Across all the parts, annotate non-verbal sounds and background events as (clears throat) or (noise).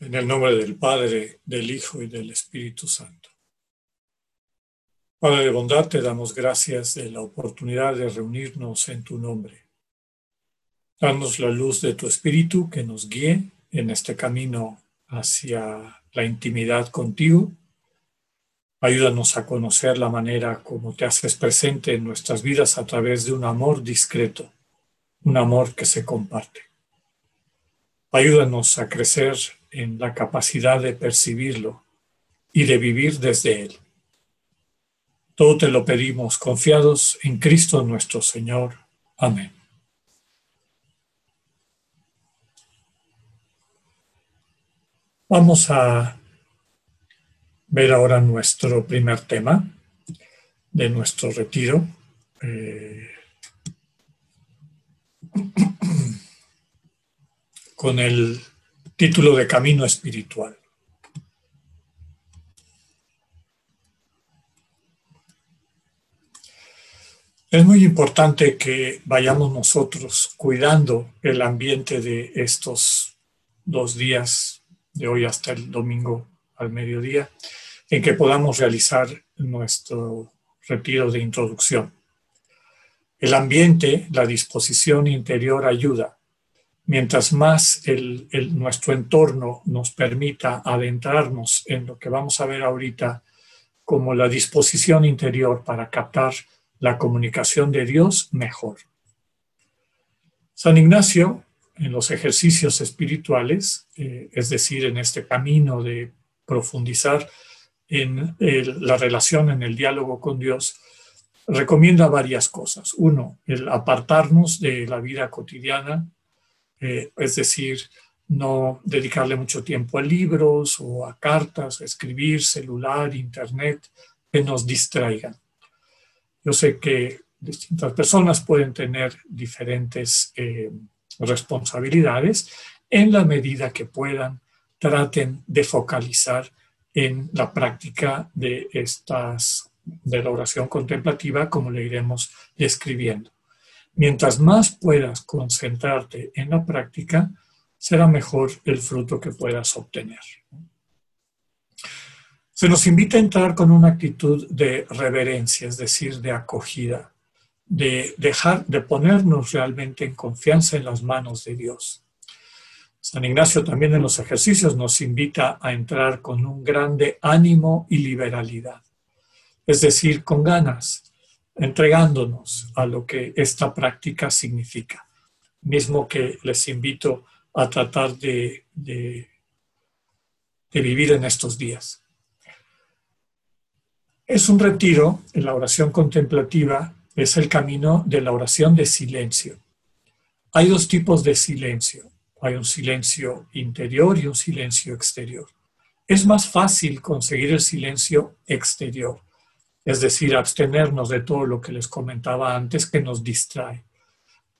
En el nombre del Padre, del Hijo y del Espíritu Santo. Padre de bondad, te damos gracias de la oportunidad de reunirnos en tu nombre. Danos la luz de tu Espíritu que nos guíe en este camino hacia la intimidad contigo. Ayúdanos a conocer la manera como te haces presente en nuestras vidas a través de un amor discreto, un amor que se comparte. Ayúdanos a crecer en la capacidad de percibirlo y de vivir desde Él. Todo te lo pedimos confiados en Cristo nuestro Señor. Amén. Vamos a ver ahora nuestro primer tema de nuestro retiro. Eh, (clears throat) con el título de Camino Espiritual. Es muy importante que vayamos nosotros cuidando el ambiente de estos dos días, de hoy hasta el domingo al mediodía, en que podamos realizar nuestro retiro de introducción. El ambiente, la disposición interior ayuda mientras más nuestro entorno nos permita adentrarnos en lo que vamos a ver ahorita como la disposición interior para captar la comunicación de Dios, mejor. San Ignacio, en los ejercicios espirituales, eh, es decir, en este camino de profundizar en la relación, en el diálogo con Dios, recomienda varias cosas. Uno, el apartarnos de la vida cotidiana, eh, es decir, no dedicarle mucho tiempo a libros o a cartas, a escribir, celular, internet, que nos distraigan. Yo sé que distintas personas pueden tener diferentes eh, responsabilidades. En la medida que puedan, traten de focalizar en la práctica de estas de la oración contemplativa, como le iremos describiendo. Mientras más puedas concentrarte en la práctica, será mejor el fruto que puedas obtener. Se nos invita a entrar con una actitud de reverencia, es decir, de acogida, de dejar, de ponernos realmente en confianza en las manos de Dios. San Ignacio también en los ejercicios nos invita a entrar con un grande ánimo y liberalidad, es decir, con ganas, entregándonos a lo que esta práctica significa. Mismo que les invito a tratar de, de, vivir en estos días. Es un retiro, en la oración contemplativa es el camino de la oración de silencio. Hay dos tipos de silencio. Hay un silencio interior y un silencio exterior. Es más fácil conseguir el silencio exterior es decir, abstenernos de todo lo que les comentaba antes que nos distrae.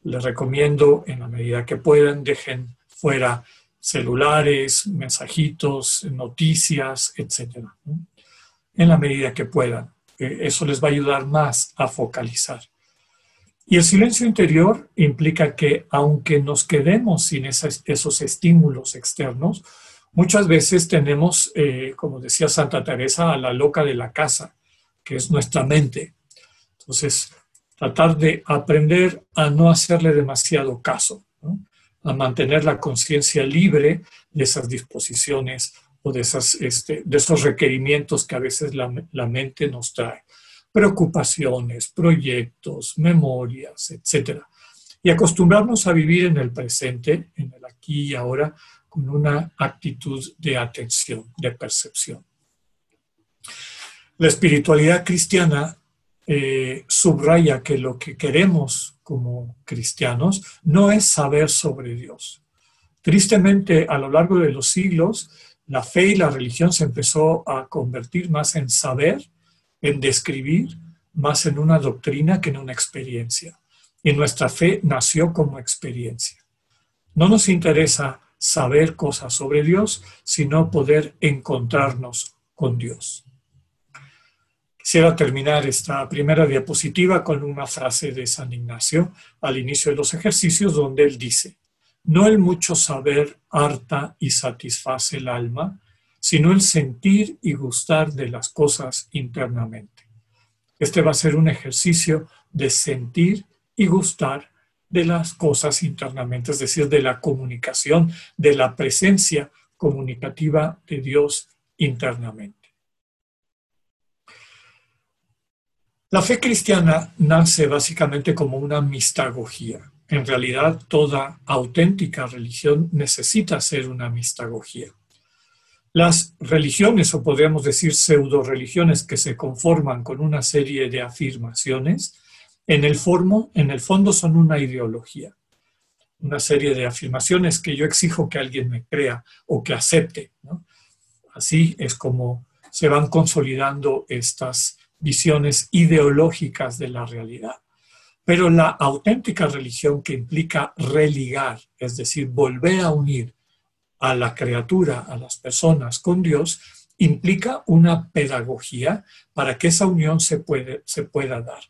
Les recomiendo, en la medida que puedan, dejen fuera celulares, mensajitos, noticias, etc. En la medida que puedan. Eh, eso les va a ayudar más a focalizar. Y el silencio interior implica que aunque nos quedemos sin esos estímulos externos, muchas veces tenemos, eh, como decía Santa Teresa, a la loca de la casa que es nuestra mente. Entonces, tratar de aprender a no hacerle demasiado caso, a mantener la conciencia libre de esas disposiciones o de, esas, este, de esos requerimientos que a veces la, la mente nos trae. Preocupaciones, proyectos, memorias, etc. Y acostumbrarnos a vivir en el presente, en el aquí y ahora, con una actitud de atención, de percepción. La espiritualidad cristiana eh, subraya que lo que queremos como cristianos no es saber sobre Dios. Tristemente, a lo largo de los siglos, la fe y la religión se empezó a convertir más en saber, en describir, más en una doctrina que en una experiencia. Y nuestra fe nació como experiencia. No nos interesa saber cosas sobre Dios, sino poder encontrarnos con Dios. Quisiera terminar esta primera diapositiva con una frase de San Ignacio al inicio de los ejercicios donde él dice, No el mucho saber harta y satisface el alma, sino el sentir y gustar de las cosas internamente. Este va a ser un ejercicio de sentir y gustar de las cosas internamente, es decir, de la comunicación, de la presencia comunicativa de Dios internamente. La fe cristiana nace básicamente como una mistagogía. En realidad, toda auténtica religión necesita ser una mistagogía. Las religiones, o podríamos decir pseudo religiones, que se conforman con una serie de afirmaciones, en el, formo, en el fondo son una ideología, una serie de afirmaciones que yo exijo que alguien me crea o que acepte. Así es como se van consolidando estas visiones ideológicas de la realidad. Pero la auténtica religión que implica religar, es decir, volver a unir a la criatura, a las personas con Dios, implica una pedagogía para que esa unión se, puede, se pueda dar.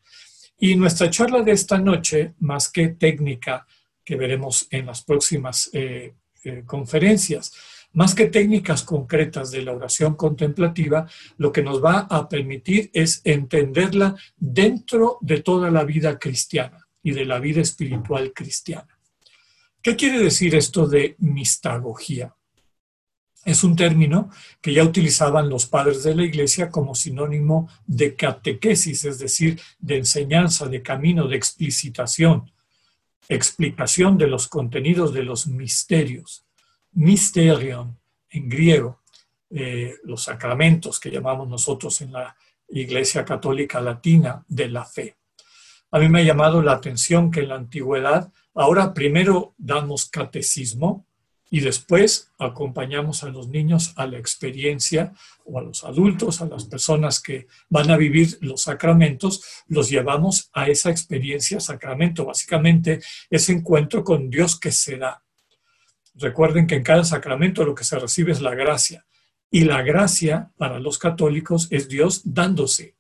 Y nuestra charla de esta noche, más que técnica, que veremos en las próximas eh, eh, conferencias, más que técnicas concretas de la oración contemplativa, lo que nos va a permitir es entenderla dentro de toda la vida cristiana y de la vida espiritual cristiana. ¿Qué quiere decir esto de mistagogía? Es un término que ya utilizaban los padres de la iglesia como sinónimo de catequesis, es decir, de enseñanza, de camino, de explicitación, explicación de los contenidos de los misterios. Mysterion en griego, eh, los sacramentos que llamamos nosotros en la Iglesia Católica Latina de la fe. A mí me ha llamado la atención que en la antigüedad Ahora primero damos catecismo y después acompañamos a los niños a la experiencia o a los adultos, a las personas que van a vivir los sacramentos, los llevamos a esa experiencia sacramento, básicamente ese encuentro con Dios que se da. Recuerden que en cada sacramento lo que se recibe es la gracia y la gracia para los católicos es Dios dándose.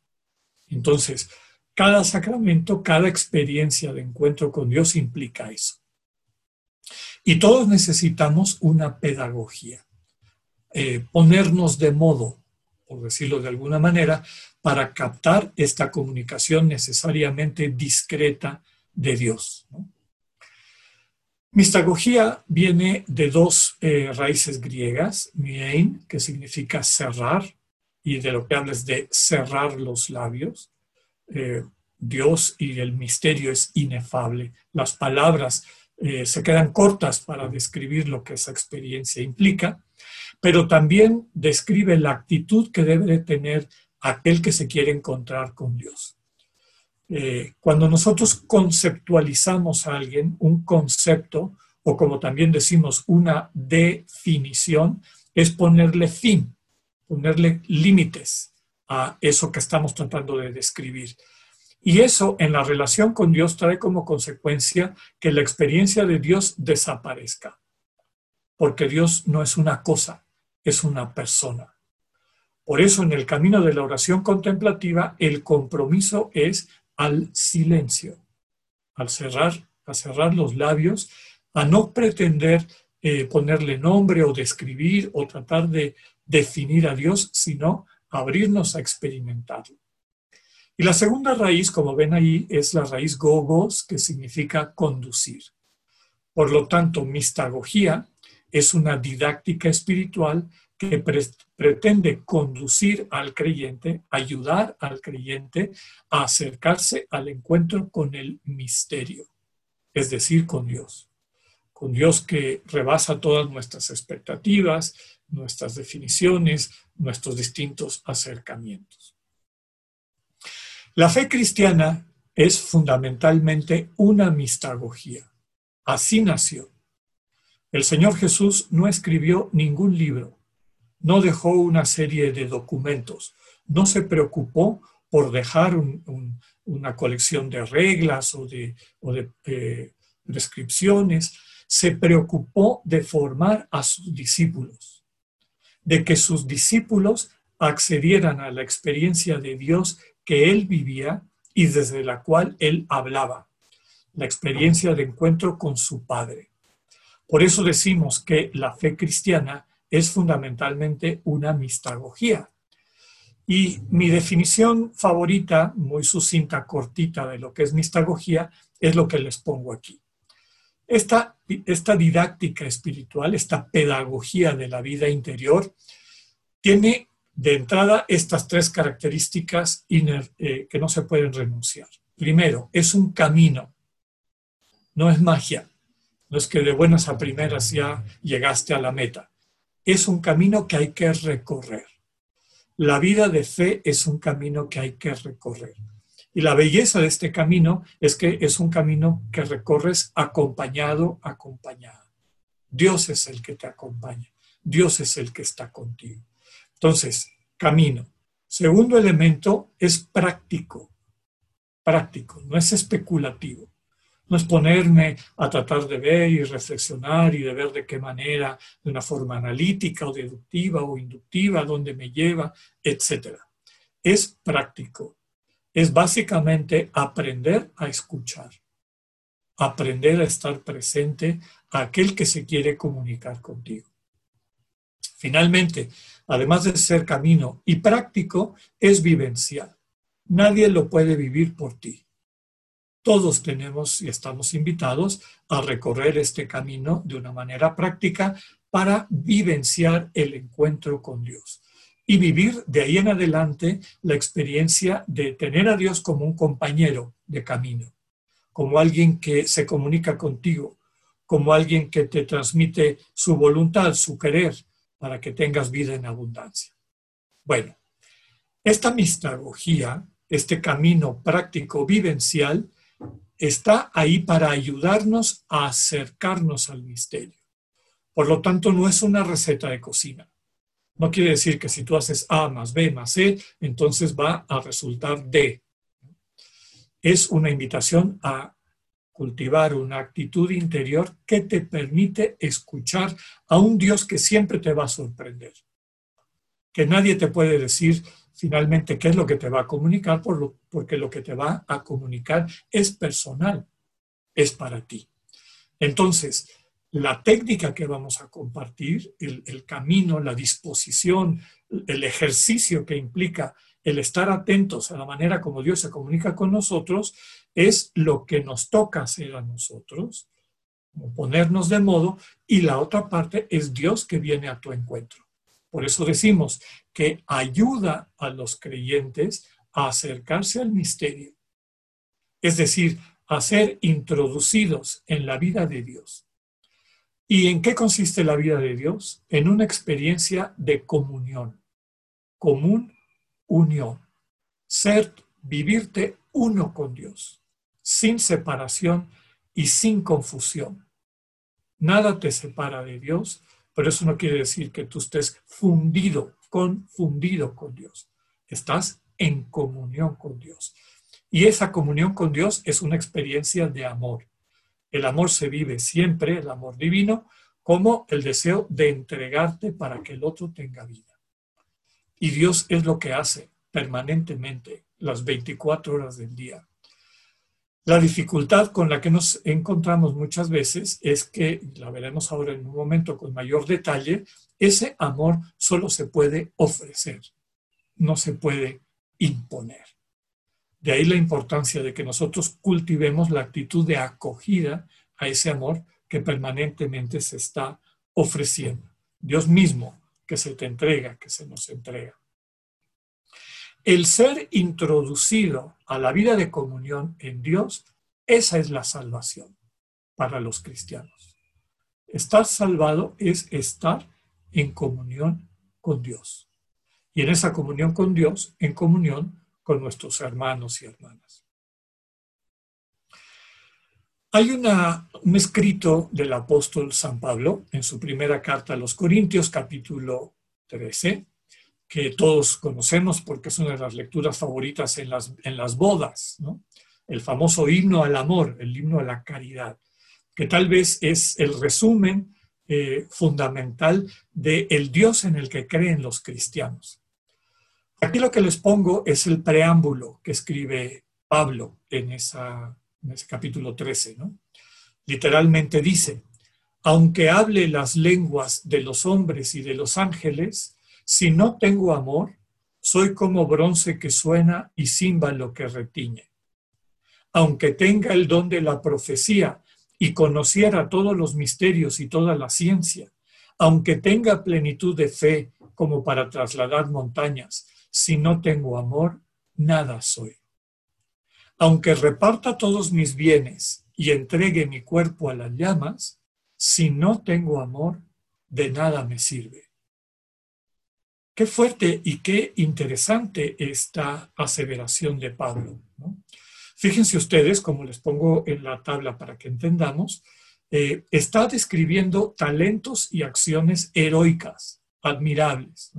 Entonces, cada sacramento, cada experiencia de encuentro con Dios implica eso. Y todos necesitamos una pedagogía, eh, ponernos de modo, por decirlo de alguna manera, para captar esta comunicación necesariamente discreta de Dios. Mistagogía viene de dos eh, raíces griegas, miein, que significa cerrar, y de lo que hablas de cerrar los labios, eh, Dios y el misterio es inefable. Las palabras eh, se quedan cortas para describir lo que esa experiencia implica, pero también describe la actitud que debe tener aquel que se quiere encontrar con Dios. Eh, cuando nosotros conceptualizamos a alguien, un concepto, o como también decimos, una definición, es ponerle fin, ponerle límites a eso que estamos tratando de describir. Y eso en la relación con Dios trae como consecuencia que la experiencia de Dios desaparezca, porque Dios no es una cosa, es una persona. Por eso en el camino de la oración contemplativa el compromiso es al silencio, al cerrar, a cerrar los labios, a no pretender eh, ponerle nombre o describir o tratar de definir a Dios, sino abrirnos a experimentarlo. Y la segunda raíz, como ven ahí, es la raíz gogos, que significa conducir. Por lo tanto, mistagogía es una didáctica espiritual que pretende conducir al creyente, ayudar al creyente a acercarse al encuentro con el misterio, es decir, con Dios. Con Dios que rebasa todas nuestras expectativas, nuestras definiciones, nuestros distintos acercamientos. La fe cristiana es fundamentalmente una mistagogía. Así nació. El Señor Jesús no escribió ningún libro, no dejó una serie de documentos, no se preocupó por dejar una colección de reglas o de, eh, prescripciones, se preocupó de formar a sus discípulos de que sus discípulos accedieran a la experiencia de Dios que él vivía y desde la cual él hablaba, la experiencia de encuentro con su Padre. Por eso decimos que la fe cristiana es fundamentalmente una mistagogía. Y mi definición favorita, muy sucinta, cortita de lo que es mistagogía, es lo que les pongo aquí. Esta, esta didáctica espiritual, esta pedagogía de la vida interior, tiene de entrada estas tres características eh, que no se pueden renunciar. Primero, es un camino, no es magia, no es que de buenas a primeras ya llegaste a la meta, es un camino que hay que recorrer. La vida de fe es un camino que hay que recorrer. Y la belleza de este camino es que es un camino que recorres acompañado, acompañada. Dios es el que te acompaña. Dios es el que está contigo. Entonces, camino. Segundo elemento es práctico. Práctico, no es especulativo. No es ponerme a tratar de ver y reflexionar y de ver de qué manera, de una forma analítica o deductiva o inductiva, dónde me lleva, etc. Es práctico. Es básicamente aprender a escuchar, aprender a estar presente a aquel que se quiere comunicar contigo. Finalmente, además de ser camino y práctico, es vivencial. Nadie lo puede vivir por ti. Todos tenemos y estamos invitados a recorrer este camino de una manera práctica para vivenciar el encuentro con Dios y vivir de ahí en adelante la experiencia de tener a Dios como un compañero de camino, como alguien que se comunica contigo, como alguien que te transmite su voluntad, su querer, para que tengas vida en abundancia. Bueno, esta mistagogía, este camino práctico vivencial, está ahí para ayudarnos a acercarnos al misterio. Por lo tanto, no es una receta de cocina. No quiere decir que si tú haces A más B más C, entonces va a resultar D. Es una invitación a cultivar una actitud interior que te permite escuchar a un Dios que siempre te va a sorprender. Que nadie te puede decir finalmente qué es lo que te va a comunicar, porque lo que te va a comunicar es personal, es para ti. Entonces, la técnica que vamos a compartir, el, el camino, la disposición, el ejercicio que implica el estar atentos a la manera como Dios se comunica con nosotros, es lo que nos toca hacer a nosotros, ponernos de modo, y la otra parte es Dios que viene a tu encuentro. Por eso decimos que ayuda a los creyentes a acercarse al misterio, es decir, a ser introducidos en la vida de Dios. ¿Y en qué consiste la vida de Dios? En una experiencia de comunión, común unión, ser, vivirte uno con Dios sin separación y sin confusión. Nada te separa de Dios, pero eso no quiere decir que tú estés fundido, confundido con Dios. Estás en comunión con Dios. Y esa comunión con Dios es una experiencia de amor. El amor se vive siempre, el amor divino, como el deseo de entregarte para que el otro tenga vida. Y Dios es lo que hace permanentemente las 24 horas del día. La dificultad con la que nos encontramos muchas veces es que, la veremos ahora en un momento con mayor detalle, ese amor solo se puede ofrecer, no se puede imponer. De ahí la importancia de que nosotros cultivemos la actitud de acogida a ese amor que permanentemente se está ofreciendo. Dios mismo que se te entrega, que se nos entrega. El ser introducido a la vida de comunión en Dios, esa es la salvación para los cristianos. Estar salvado es estar en comunión con Dios. Y en esa comunión con Dios, en comunión con nuestros hermanos y hermanas. Hay un escrito del apóstol San Pablo en su primera carta a los Corintios, capítulo 13, que todos conocemos porque es una de las lecturas favoritas en las, en las bodas, ¿no? el famoso himno al amor, el himno a la caridad, que tal vez es el resumen eh, fundamental del el Dios en el que creen los cristianos. Aquí lo que les pongo es el preámbulo que escribe Pablo en, en ese capítulo 13. ¿no? Literalmente dice, aunque hable las lenguas de los hombres y de los ángeles, si no tengo amor, soy como bronce que suena y címbalo que retiñe. Aunque tenga el don de la profecía y conociera todos los misterios y toda la ciencia, aunque tenga plenitud de fe como para trasladar montañas, si no tengo amor, nada soy. Aunque reparta todos mis bienes y entregue mi cuerpo a las llamas, si no tengo amor, de nada me sirve. Qué fuerte y qué interesante esta aseveración de Pablo. Fíjense ustedes, como les pongo en la tabla para que entendamos, eh, está describiendo talentos y acciones heroicas, admirables,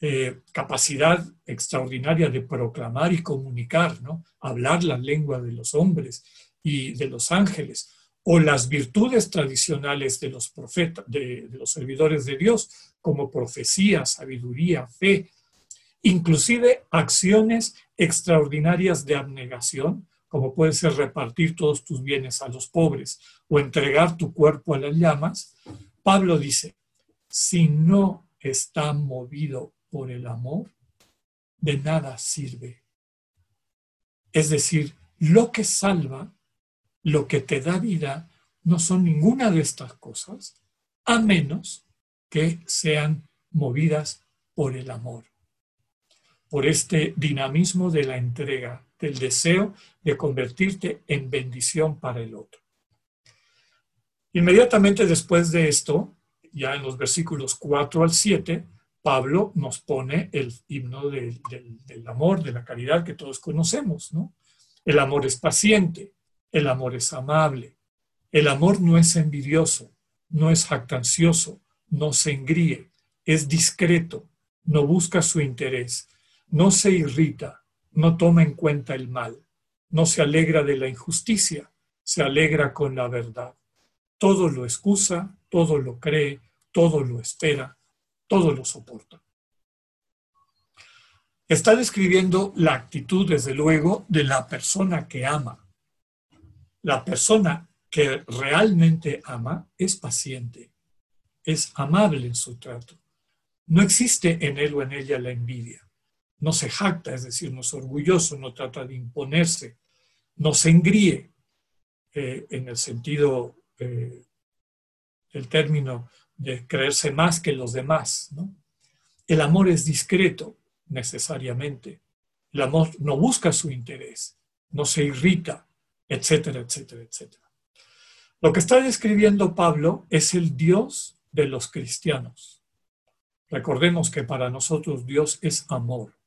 eh, capacidad extraordinaria de proclamar y comunicar, hablar la lengua de los hombres y de los ángeles, o las virtudes tradicionales de los profetas, de, los servidores de Dios, como profecía, sabiduría, fe, inclusive acciones extraordinarias de abnegación, como puede ser repartir todos tus bienes a los pobres o entregar tu cuerpo a las llamas, Pablo dice, si no está movido por el amor, de nada sirve. Es decir, lo que salva lo que te da vida no son ninguna de estas cosas, a menos que sean movidas por el amor, por este dinamismo de la entrega, del deseo de convertirte en bendición para el otro. Inmediatamente después de esto, ya en los versículos 4 al 7, Pablo nos pone el himno del, del amor, de la caridad que todos conocemos, ¿no? El amor es paciente, el amor es amable. El amor no es envidioso, no es jactancioso, no se engríe, es discreto, no busca su interés, no se irrita, no toma en cuenta el mal, no se alegra de la injusticia, se alegra con la verdad. Todo lo excusa, todo lo cree, todo lo espera, todo lo soporta. Está describiendo la actitud, desde luego, de la persona que ama, la persona que realmente ama es paciente, es amable en su trato. No existe en él o en ella la envidia. No se jacta, es decir, no es orgulloso, no trata de imponerse, no se engríe eh, en el sentido eh, término de creerse más que los demás. El amor es discreto, necesariamente. El amor no busca su interés, no se irrita, etcétera, etcétera, etcétera. Lo que está describiendo Pablo es el Dios de los cristianos. Recordemos que para nosotros Dios es amor.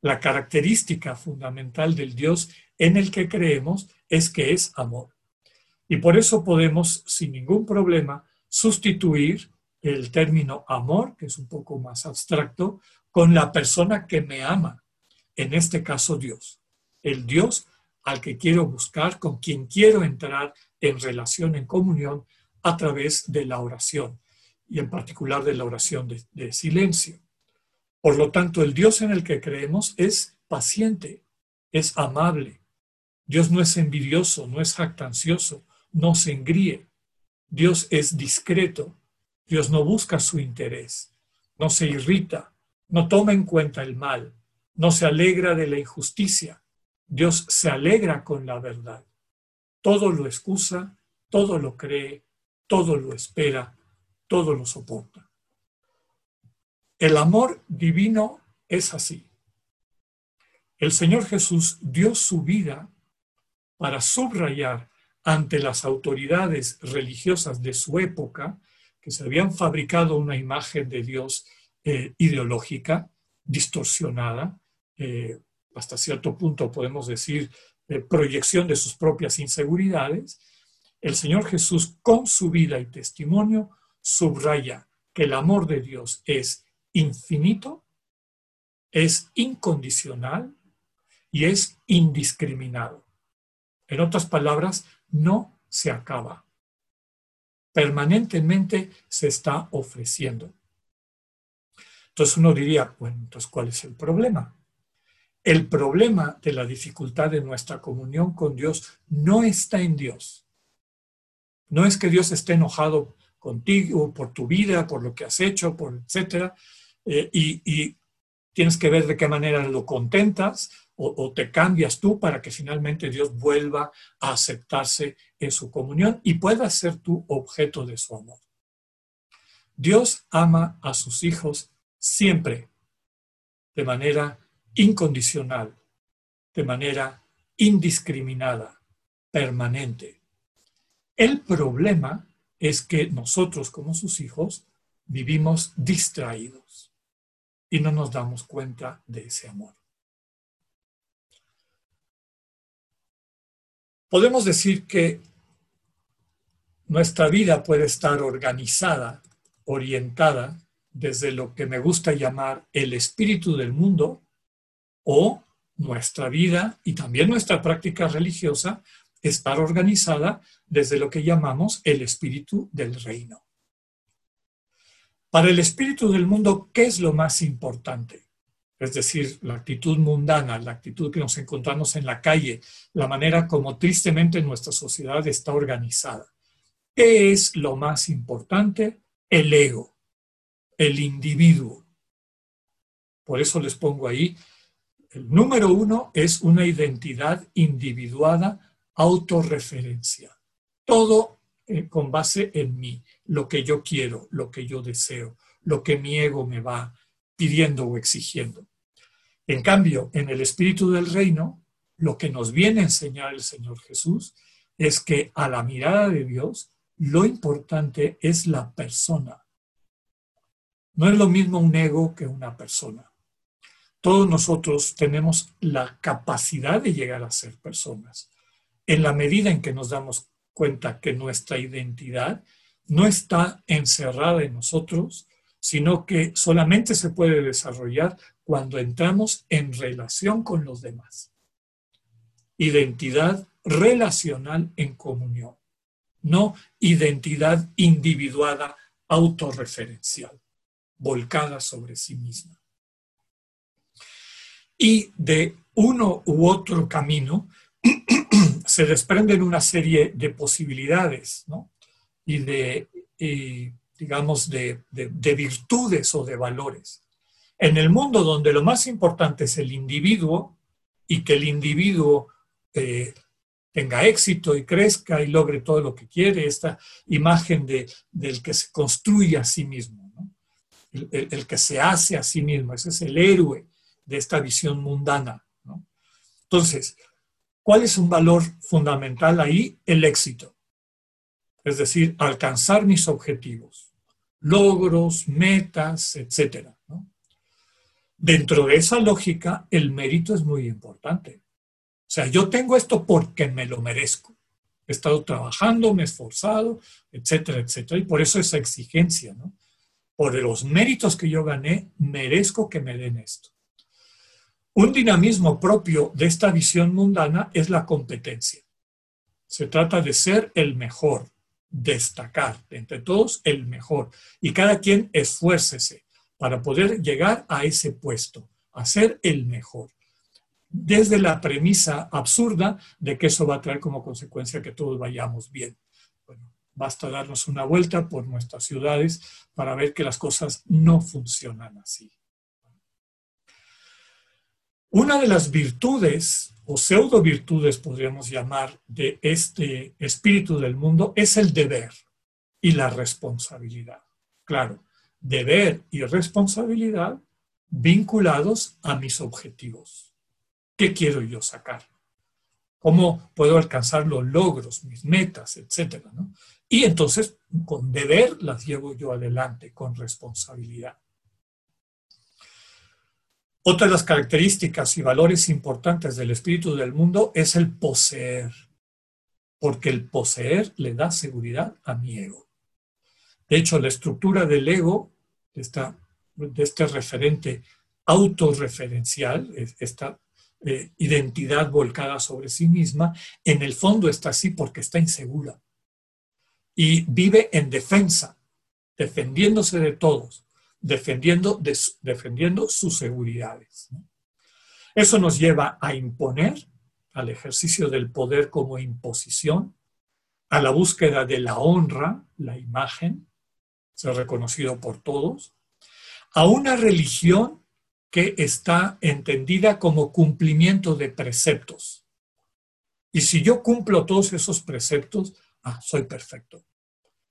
La característica fundamental del Dios en el que creemos es que es amor. Y por eso podemos, sin ningún problema, sustituir el término amor, que es un poco más abstracto, con la persona que me ama, en este caso Dios. El Dios al que quiero buscar, con quien quiero entrar en relación, en comunión, a través de la oración, y en particular de la oración de, silencio. Por lo tanto, el Dios en el que creemos es paciente, es amable. Dios no es envidioso, no es jactancioso, no se engríe. Dios es discreto. Dios no busca su interés, no se irrita, no toma en cuenta el mal, no se alegra de la injusticia, Dios se alegra con la verdad. Todo lo excusa, todo lo cree, todo lo espera, todo lo soporta. El amor divino es así. El Señor Jesús dio su vida para subrayar ante las autoridades religiosas de su época, que se habían fabricado una imagen de Dios eh, ideológica, distorsionada, eh, hasta cierto punto podemos decir, proyección de sus propias inseguridades, el Señor Jesús con su vida y testimonio subraya que el amor de Dios es infinito, es incondicional y es indiscriminado. En otras palabras, no se acaba. Permanentemente se está ofreciendo. Entonces uno diría, bueno, entonces ¿cuál es el problema? El problema de la dificultad de nuestra comunión con Dios no está en Dios. No es que Dios esté enojado contigo por tu vida, por lo que has hecho, por etcétera, eh, y, tienes que ver de qué manera lo contentas o, o, te cambias tú para que finalmente Dios vuelva a aceptarse en su comunión y pueda ser tu objeto de su amor. Dios ama a sus hijos siempre de manera incondicional, de manera indiscriminada, permanente. El problema es que nosotros como sus hijos vivimos distraídos y no nos damos cuenta de ese amor. Podemos decir que nuestra vida puede estar organizada, orientada desde lo que me gusta llamar el espíritu del mundo o nuestra vida y también nuestra práctica religiosa estar organizada desde lo que llamamos el espíritu del reino. Para el espíritu del mundo, ¿qué es lo más importante? Es decir, la actitud mundana, la actitud que nos encontramos en la calle, la manera como tristemente nuestra sociedad está organizada. ¿Qué es lo más importante? El ego, el individuo. Por eso les pongo ahí, el número uno es una identidad individuada autorreferencia. Todo eh, con base en mí, lo que yo quiero, lo que yo deseo, lo que mi ego me va pidiendo o exigiendo. En cambio, en el espíritu del reino, lo que nos viene a enseñar el Señor Jesús es que a la mirada de Dios, lo importante es la persona. No es lo mismo un ego que una persona. Todos nosotros tenemos la capacidad de llegar a ser personas en la medida en que nos damos cuenta que nuestra identidad no está encerrada en nosotros, sino que solamente se puede desarrollar cuando entramos en relación con los demás. Identidad relacional en comunión, no identidad individuada autorreferencial, volcada sobre sí misma. Y de uno u otro camino (clears throat) se desprenden una serie de posibilidades y de, digamos, de, virtudes o de valores. En el mundo donde lo más importante es el individuo y que el individuo eh, tenga éxito y crezca y logre todo lo que quiere, esta imagen de, del que se construye a sí mismo, el, que se hace a sí mismo, ese es el héroe de esta visión mundana. Entonces, ¿Cuál es un valor fundamental ahí? El éxito. Es decir, alcanzar mis objetivos, logros, metas, etc. Dentro de esa lógica, el mérito es muy importante. O sea, yo tengo esto porque me lo merezco. He estado trabajando, me he esforzado, etcétera, etcétera. Y por eso esa exigencia, ¿no? Por los méritos que yo gané, merezco que me den esto. Un dinamismo propio de esta visión mundana es la competencia. Se trata de ser el mejor, destacar entre todos el mejor y cada quien esfuércese para poder llegar a ese puesto, a ser el mejor. Desde la premisa absurda de que eso va a traer como consecuencia que todos vayamos bien. Bueno, basta darnos una vuelta por nuestras ciudades para ver que las cosas no funcionan así. Una de las virtudes o pseudo virtudes, podríamos llamar, de este espíritu del mundo es el deber y la responsabilidad. Claro, deber y responsabilidad vinculados a mis objetivos. ¿Qué quiero yo sacar? ¿Cómo puedo alcanzar los logros, mis metas, etcétera? Y entonces, con deber las llevo yo adelante, con responsabilidad. Otra de las características y valores importantes del espíritu del mundo es el poseer, porque el poseer le da seguridad a mi ego. De hecho, la estructura del ego, de, de este referente autorreferencial, esta eh, identidad volcada sobre sí misma, en el fondo está así porque está insegura y vive en defensa, defendiéndose de todos defendiendo, defendiendo sus seguridades. Eso nos lleva a imponer al ejercicio del poder como imposición, a la búsqueda de la honra, la imagen, ser reconocido por todos, a una religión que está entendida como cumplimiento de preceptos. Y si yo cumplo todos esos preceptos, ah, soy perfecto.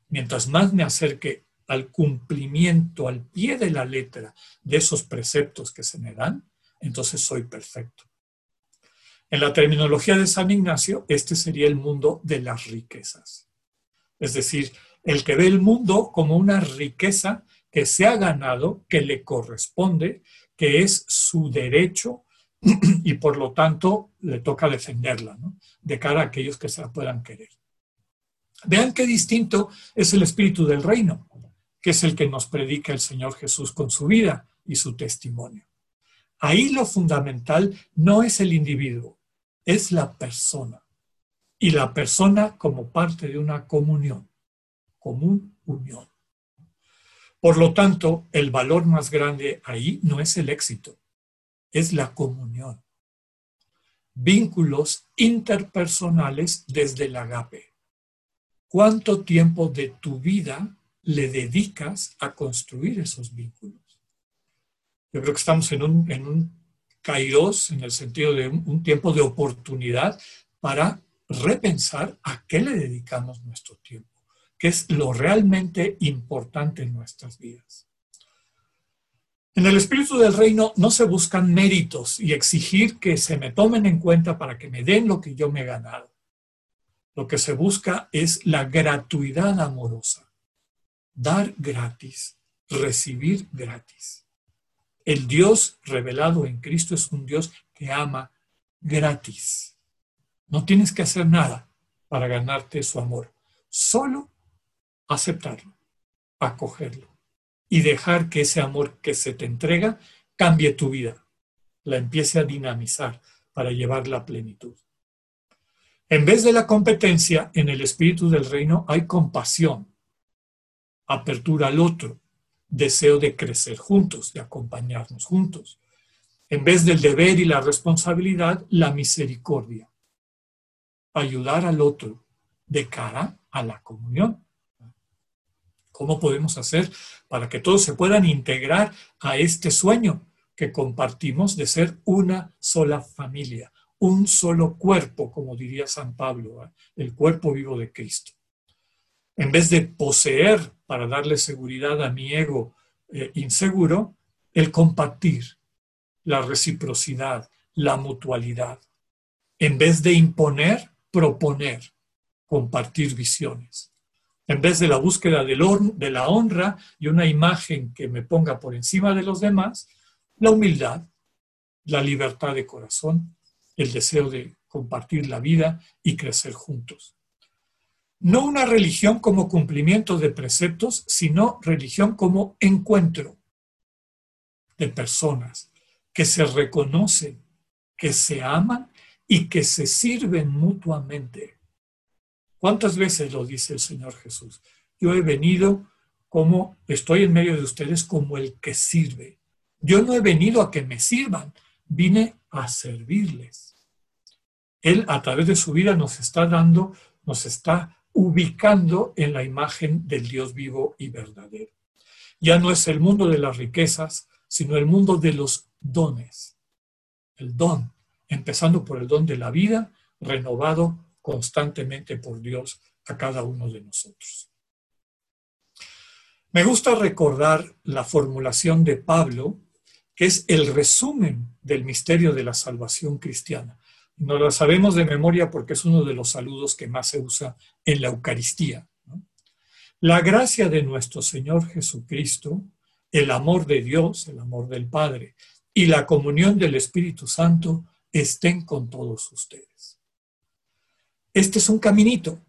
Mientras más me acerque al cumplimiento al pie de la letra de esos preceptos que se me dan, entonces soy perfecto. En la terminología de San Ignacio, este sería el mundo de las riquezas. Es decir, el que ve el mundo como una riqueza que se ha ganado, que le corresponde, que es su derecho (clears throat) y por lo tanto le toca defenderla, de cara a aquellos que se la puedan querer. Vean qué distinto es el espíritu del reino, que es el que nos predica el Señor Jesús con su vida y su testimonio. Ahí lo fundamental no es el individuo, es la persona. Y la persona como parte de una comunión, común unión. Por lo tanto, el valor más grande ahí no es el éxito, es la comunión. Vínculos interpersonales desde el agape. ¿Cuánto tiempo de tu vida le dedicas a construir esos vínculos? Yo creo que estamos en un, en un en el sentido de un, tiempo de oportunidad para repensar a qué le dedicamos nuestro tiempo, qué es lo realmente importante en nuestras vidas. En el espíritu del reino no se buscan méritos y exigir que se me tomen en cuenta para que me den lo que yo me he ganado. Lo que se busca es la gratuidad amorosa. Dar gratis, recibir gratis. El Dios revelado en Cristo es un Dios que ama gratis. No tienes que hacer nada para ganarte su amor, solo aceptarlo, acogerlo y dejar que ese amor que se te entrega cambie tu vida, la empiece a dinamizar para llevarla a plenitud. En vez de la competencia, en el espíritu del reino hay compasión, apertura al otro, deseo de crecer juntos, de acompañarnos juntos. En vez del deber y la responsabilidad, la misericordia. Ayudar al otro de cara a la comunión. ¿Cómo podemos hacer para que todos se puedan integrar a este sueño que compartimos de ser una sola familia, un solo cuerpo, como diría San Pablo, ¿eh? el cuerpo vivo de Cristo? En vez de poseer para darle seguridad a mi ego eh, inseguro, el compartir, la reciprocidad, la mutualidad. En vez de imponer, proponer, compartir visiones. En vez de la búsqueda de la honra y una imagen que me ponga por encima de los demás, la humildad, la libertad de corazón, el deseo de compartir la vida y crecer juntos. No una religión como cumplimiento de preceptos, sino religión como encuentro de personas que se reconocen, que se aman y que se sirven mutuamente. ¿Cuántas veces lo dice el Señor Jesús? Yo he venido como, estoy en medio de ustedes como el que sirve. Yo no he venido a que me sirvan, vine a servirles. Él a través de su vida nos está dando, nos está ubicando en la imagen del Dios vivo y verdadero. Ya no es el mundo de las riquezas, sino el mundo de los dones. El don, empezando por el don de la vida, renovado constantemente por Dios a cada uno de nosotros. Me gusta recordar la formulación de Pablo, que es el resumen del misterio de la salvación cristiana. No lo sabemos de memoria porque es uno de los saludos que más se usa en la Eucaristía. La gracia de nuestro Señor Jesucristo, el amor de Dios, el amor del Padre y la comunión del Espíritu Santo estén con todos ustedes. Este es un caminito.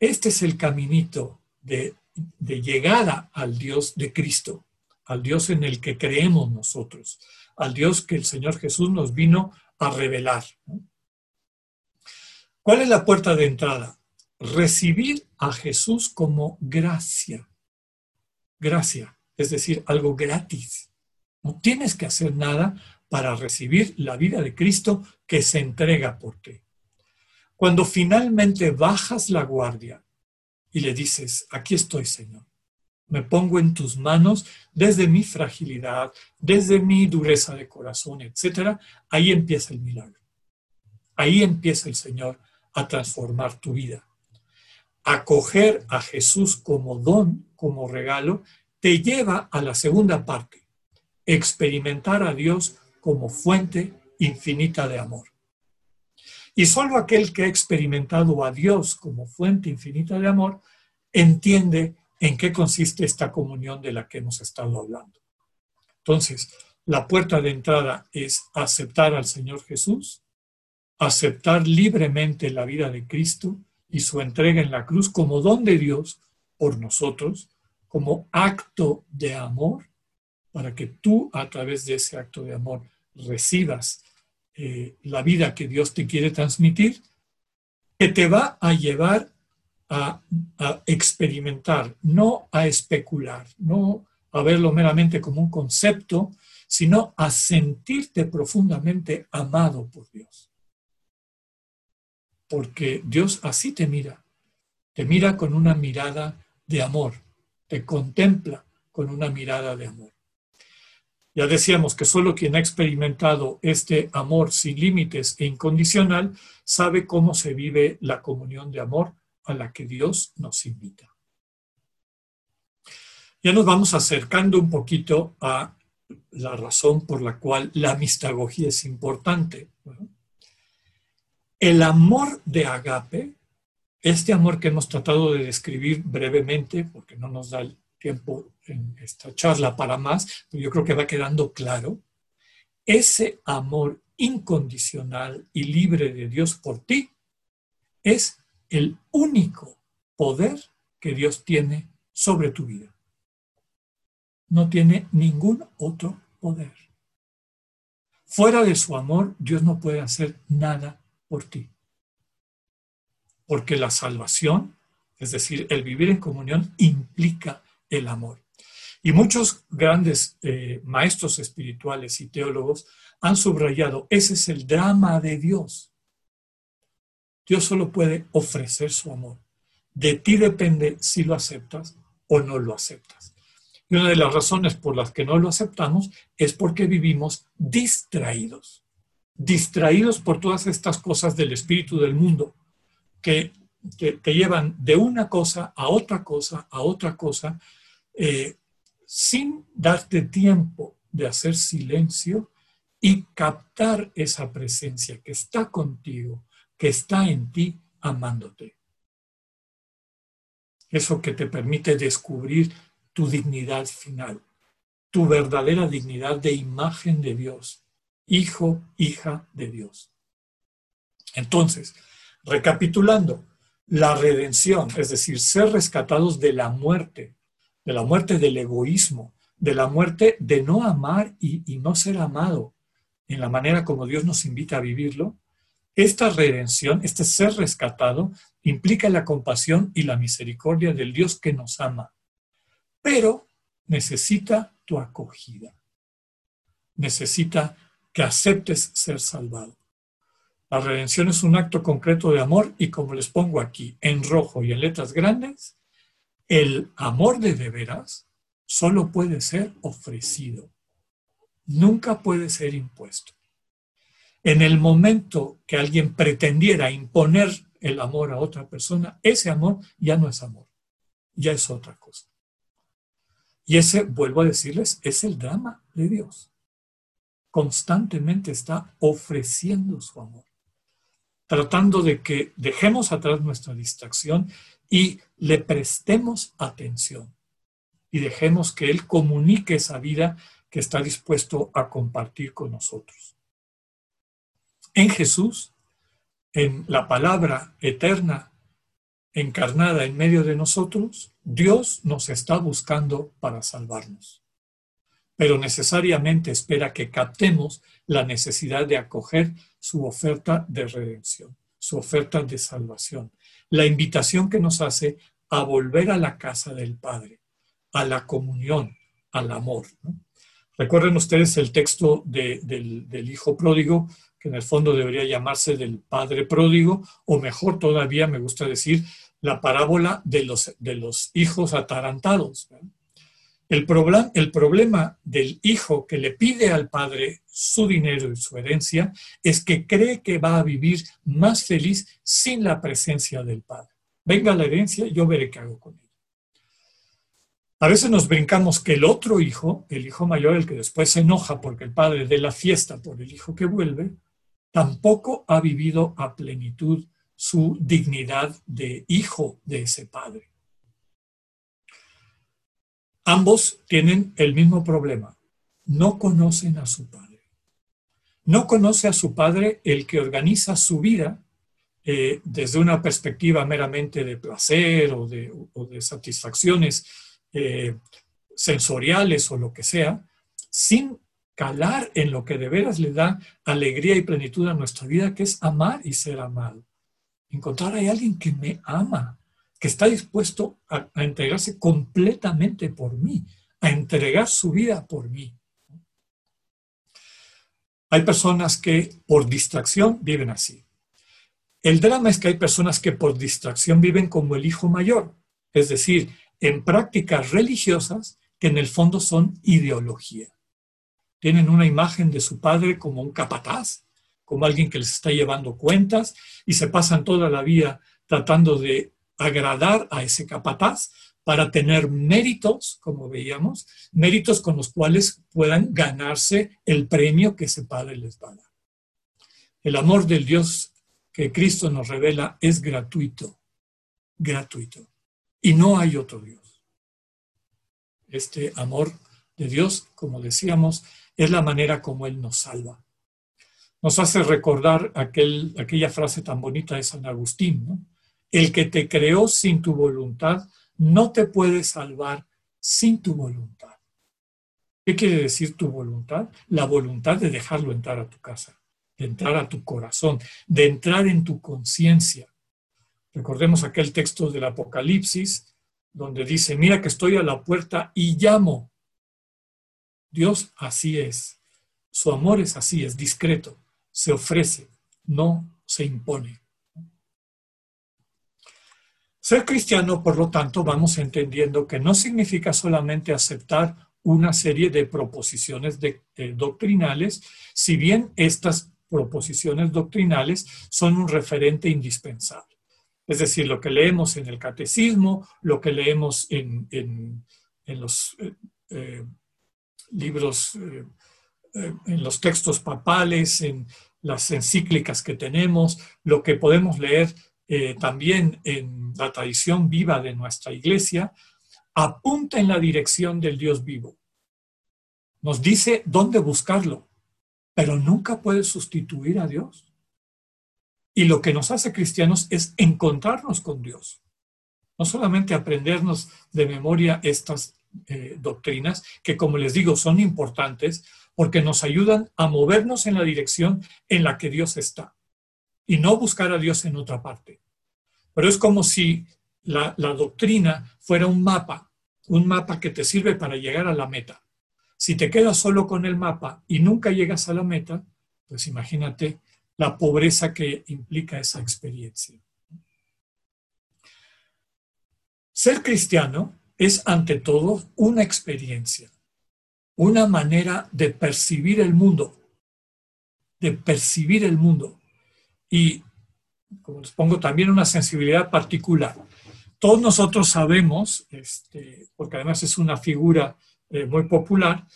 Este es el caminito de, de llegada al Dios de Cristo, al Dios en el que creemos nosotros, al Dios que el Señor Jesús nos vino a revelar. ¿Cuál es la puerta de entrada? Recibir a Jesús como gracia. Gracia, es decir, algo gratis. No tienes que hacer nada para recibir la vida de Cristo que se entrega por ti. Cuando finalmente bajas la guardia y le dices, aquí estoy, Señor, me pongo en tus manos desde mi fragilidad, desde mi dureza de corazón, etc., ahí empieza el milagro. Ahí empieza el Señor a transformar tu vida. Acoger a Jesús como don, como regalo, te lleva a la segunda parte, experimentar a Dios como fuente infinita de amor. Y solo aquel que ha experimentado a Dios como fuente infinita de amor entiende en qué consiste esta comunión de la que hemos estado hablando. Entonces, la puerta de entrada es aceptar al Señor Jesús, aceptar libremente la vida de Cristo y su entrega en la cruz como don de Dios por nosotros, como acto de amor, para que tú a través de ese acto de amor recibas eh, la vida que Dios te quiere transmitir, que te va a llevar a, a, experimentar, no a especular, no a verlo meramente como un concepto, sino a sentirte profundamente amado por Dios. Porque Dios así te mira, te mira con una mirada de amor, te contempla con una mirada de amor. Ya decíamos que solo quien ha experimentado este amor sin límites e incondicional sabe cómo se vive la comunión de amor a la que Dios nos invita. Ya nos vamos acercando un poquito a la razón por la cual la mistagogía es importante. El amor de agape, este amor que hemos tratado de describir brevemente, porque no nos da el tiempo en esta charla para más, pero yo creo que va quedando claro, ese amor incondicional y libre de Dios por ti es el único poder que Dios tiene sobre tu vida. No tiene ningún otro poder. Fuera de su amor, Dios no puede hacer nada por ti. Porque la salvación, es decir, el vivir en comunión, implica el amor. Y muchos grandes eh, maestros espirituales y teólogos han subrayado, ese es el drama de Dios. Dios solo puede ofrecer su amor. De ti depende si lo aceptas o no lo aceptas. Y una de las razones por las que no lo aceptamos es porque vivimos distraídos, distraídos por todas estas cosas del espíritu del mundo que, te llevan de una cosa a otra cosa, a otra cosa, eh, sin darte tiempo de hacer silencio y captar esa presencia que está contigo, que está en ti amándote. Eso que te permite descubrir tu dignidad final, tu verdadera dignidad de imagen de Dios, hijo, hija de Dios. Entonces, recapitulando, la redención, es decir, ser rescatados de la muerte, de la muerte del egoísmo, de la muerte de no amar y, no ser amado en la manera como Dios nos invita a vivirlo, esta redención, este ser rescatado, implica la compasión y la misericordia del Dios que nos ama, pero necesita tu acogida. Necesita que aceptes ser salvado. La redención es un acto concreto de amor y como les pongo aquí en rojo y en letras grandes, el amor de de veras solo puede ser ofrecido, nunca puede ser impuesto. En el momento que alguien pretendiera imponer el amor a otra persona, ese amor ya no es amor, ya es otra cosa. Y ese, vuelvo a decirles, es el drama de Dios. Constantemente está ofreciendo su amor, tratando de que dejemos atrás nuestra distracción y le prestemos atención y dejemos que Él comunique esa vida que está dispuesto a compartir con nosotros en Jesús, en la palabra eterna encarnada en medio de nosotros, Dios nos está buscando para salvarnos. Pero necesariamente espera que captemos la necesidad de acoger su oferta de redención, su oferta de salvación, la invitación que nos hace a volver a la casa del Padre, a la comunión, al amor. Recuerden ustedes el texto del, hijo pródigo, que en el fondo debería llamarse del padre pródigo, o mejor todavía, me gusta decir, la parábola de los hijos atarantados. El, problema del hijo que le pide al padre su dinero y su herencia es que cree que va a vivir más feliz sin la presencia del padre. Venga la herencia, yo veré qué hago con ella. A veces nos brincamos que el otro hijo, el hijo mayor, el que después se enoja porque el padre dé la fiesta por el hijo que vuelve, tampoco ha vivido a plenitud su dignidad de hijo de ese padre. Ambos tienen el mismo problema. No conocen a su padre. No conoce a su padre el que organiza su vida eh, desde una perspectiva meramente de placer o de, satisfacciones eh, sensoriales o lo que sea, sin calar en lo que de veras le da alegría y plenitud a nuestra vida, que es amar y ser amado encontrar a alguien que me ama, está dispuesto a, entregarse completamente por mí, a entregar su vida por mí. Hay personas que por distracción viven así. El drama es que hay personas que por distracción viven como el hijo mayor, es decir, en prácticas religiosas que en el fondo son ideología. Tienen una imagen de su padre como un capataz, como alguien que les está llevando cuentas y se pasan toda la vida tratando de agradar a ese capataz para tener méritos, como veíamos, méritos con los cuales puedan ganarse el premio que ese Padre les va a dar. El amor del Dios que Cristo nos revela es gratuito, gratuito. Y no hay otro Dios. Este amor de Dios, como decíamos, es la manera como Él nos salva nos hace recordar aquel, aquella frase tan bonita de San Agustín, El que te creó sin tu voluntad no te puede salvar sin tu voluntad. ¿Qué quiere decir tu voluntad? La voluntad de dejarlo entrar a tu casa, de entrar a tu corazón, de entrar en tu conciencia. Recordemos aquel texto del Apocalipsis donde dice, mira que estoy a la puerta y llamo. Dios así es. Su amor es así, es discreto se ofrece, no se impone. Ser cristiano, por lo tanto, vamos entendiendo que no significa solamente aceptar una serie de proposiciones doctrinales, si bien estas proposiciones doctrinales son un referente indispensable. Es decir, lo que leemos en el catecismo, lo que leemos en, los eh, eh, libros, eh, en los textos papales, en las encíclicas que tenemos, lo que podemos leer eh, también en la tradición viva de nuestra iglesia, apunta en la dirección del Dios vivo. Nos dice dónde buscarlo, pero nunca puede sustituir a Dios. Y lo que nos hace cristianos es encontrarnos con Dios. No solamente aprendernos de memoria estas eh, doctrinas, que como les digo son importantes, porque nos ayudan a movernos en la dirección en la que Dios está y no buscar a Dios en otra parte. Pero es como si la, doctrina fuera un mapa, un mapa que te sirve para llegar a la meta. Si te quedas solo con el mapa y nunca llegas a la meta, pues imagínate la pobreza que implica esa experiencia. Ser cristiano es ante todo una experiencia una manera de percibir el mundo, de percibir el mundo. Y, como les pongo, también una sensibilidad particular. Todos nosotros sabemos, este, porque además es una figura eh, muy popular,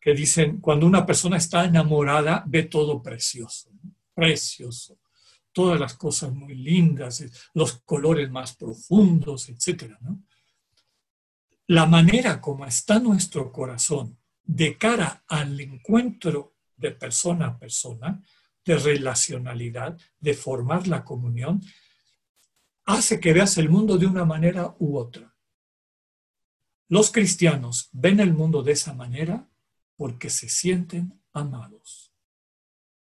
que dicen, cuando una persona está enamorada, ve todo precioso, precioso, todas las cosas muy lindas, los colores más profundos, etc. La manera como está nuestro corazón de cara al encuentro de persona a persona, de relacionalidad, de formar la comunión, hace que veas el mundo de una manera u otra. Los cristianos ven el mundo de esa manera porque se sienten amados.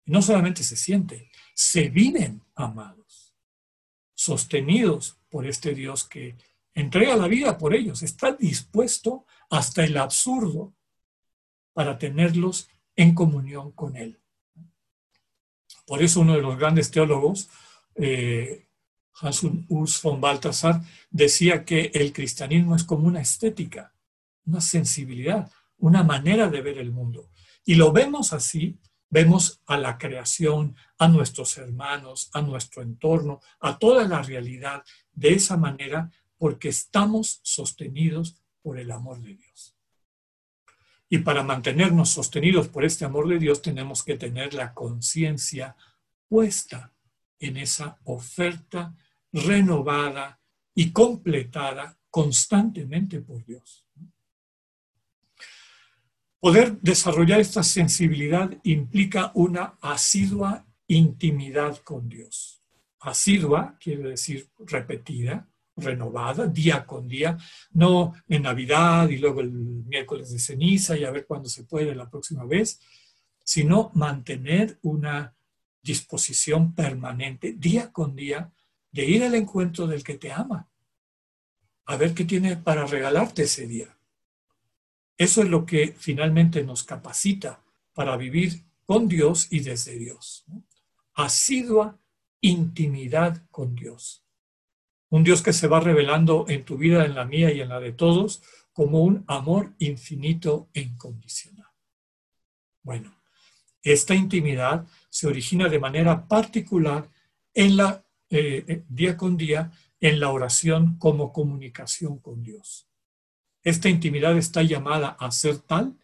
Y no solamente se sienten, se viven amados, sostenidos por este Dios que entrega la vida por ellos, está dispuesto hasta el absurdo para tenerlos en comunión con Él. Por eso uno de los grandes teólogos, eh, Hans Urs von Balthasar, decía que el cristianismo es como una estética, una sensibilidad, una manera de ver el mundo. Y lo vemos así, vemos a la creación, a nuestros hermanos, a nuestro entorno, a toda la realidad de esa manera porque estamos sostenidos por el amor de Dios. Y para mantenernos sostenidos por este amor de Dios tenemos que tener la conciencia puesta en esa oferta renovada y completada constantemente por Dios. Poder desarrollar esta sensibilidad implica una asidua intimidad con Dios. Asidua quiere decir repetida, renovada día con día, no en Navidad y luego el miércoles de ceniza y a ver cuándo se puede la próxima vez, sino mantener una disposición permanente día con día de ir al encuentro del que te ama, a ver qué tiene para regalarte ese día. Eso es lo que finalmente nos capacita para vivir con Dios y desde Dios. Asidua intimidad con Dios un Dios que se va revelando en tu vida, en la mía y en la de todos, como un amor infinito e incondicional. Bueno, esta intimidad se origina de manera particular en la eh, eh, día con día en la oración como comunicación con Dios. Esta intimidad está llamada a ser tal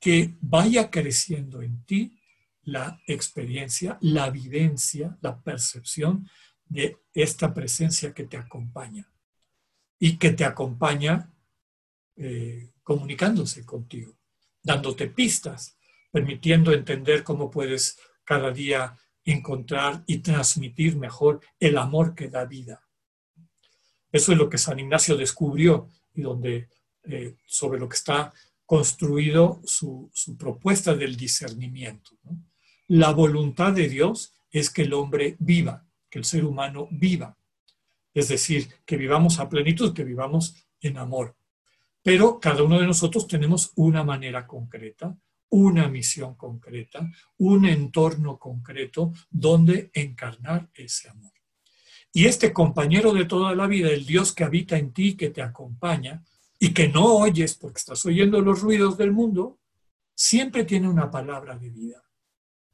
que vaya creciendo en ti la experiencia, la vivencia, la percepción de esta presencia que te acompaña y que te acompaña eh, comunicándose contigo, dándote pistas, permitiendo entender cómo puedes cada día encontrar y transmitir mejor el amor que da vida. Eso es lo que San Ignacio descubrió y donde eh, sobre lo que está construido su, propuesta del discernimiento. La voluntad de Dios es que el hombre viva, que el ser humano viva. Es decir, que vivamos a plenitud, que vivamos en amor. Pero cada uno de nosotros tenemos una manera concreta, una misión concreta, un entorno concreto donde encarnar ese amor. Y este compañero de toda la vida, el Dios que habita en ti, que te acompaña y que no oyes porque estás oyendo los ruidos del mundo, siempre tiene una palabra de vida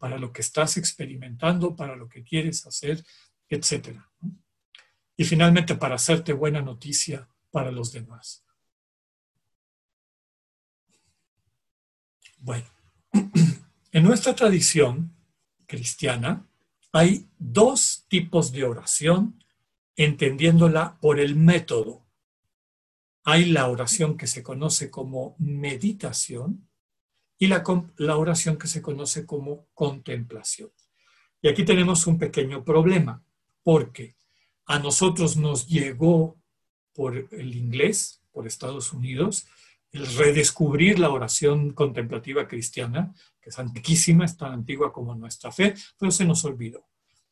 para lo que estás experimentando, para lo que quieres hacer, etc. Y finalmente, para hacerte buena noticia para los demás. Bueno, (clears throat) en nuestra tradición cristiana hay dos tipos de oración, entendiéndola por el método. Hay la oración que se conoce como meditación y la, la oración que se conoce como contemplación. Y aquí tenemos un pequeño problema porque a nosotros nos llegó por el inglés, por Estados Unidos, el redescubrir la oración contemplativa cristiana, que es antiquísima, es tan antigua como nuestra fe, pero se nos olvidó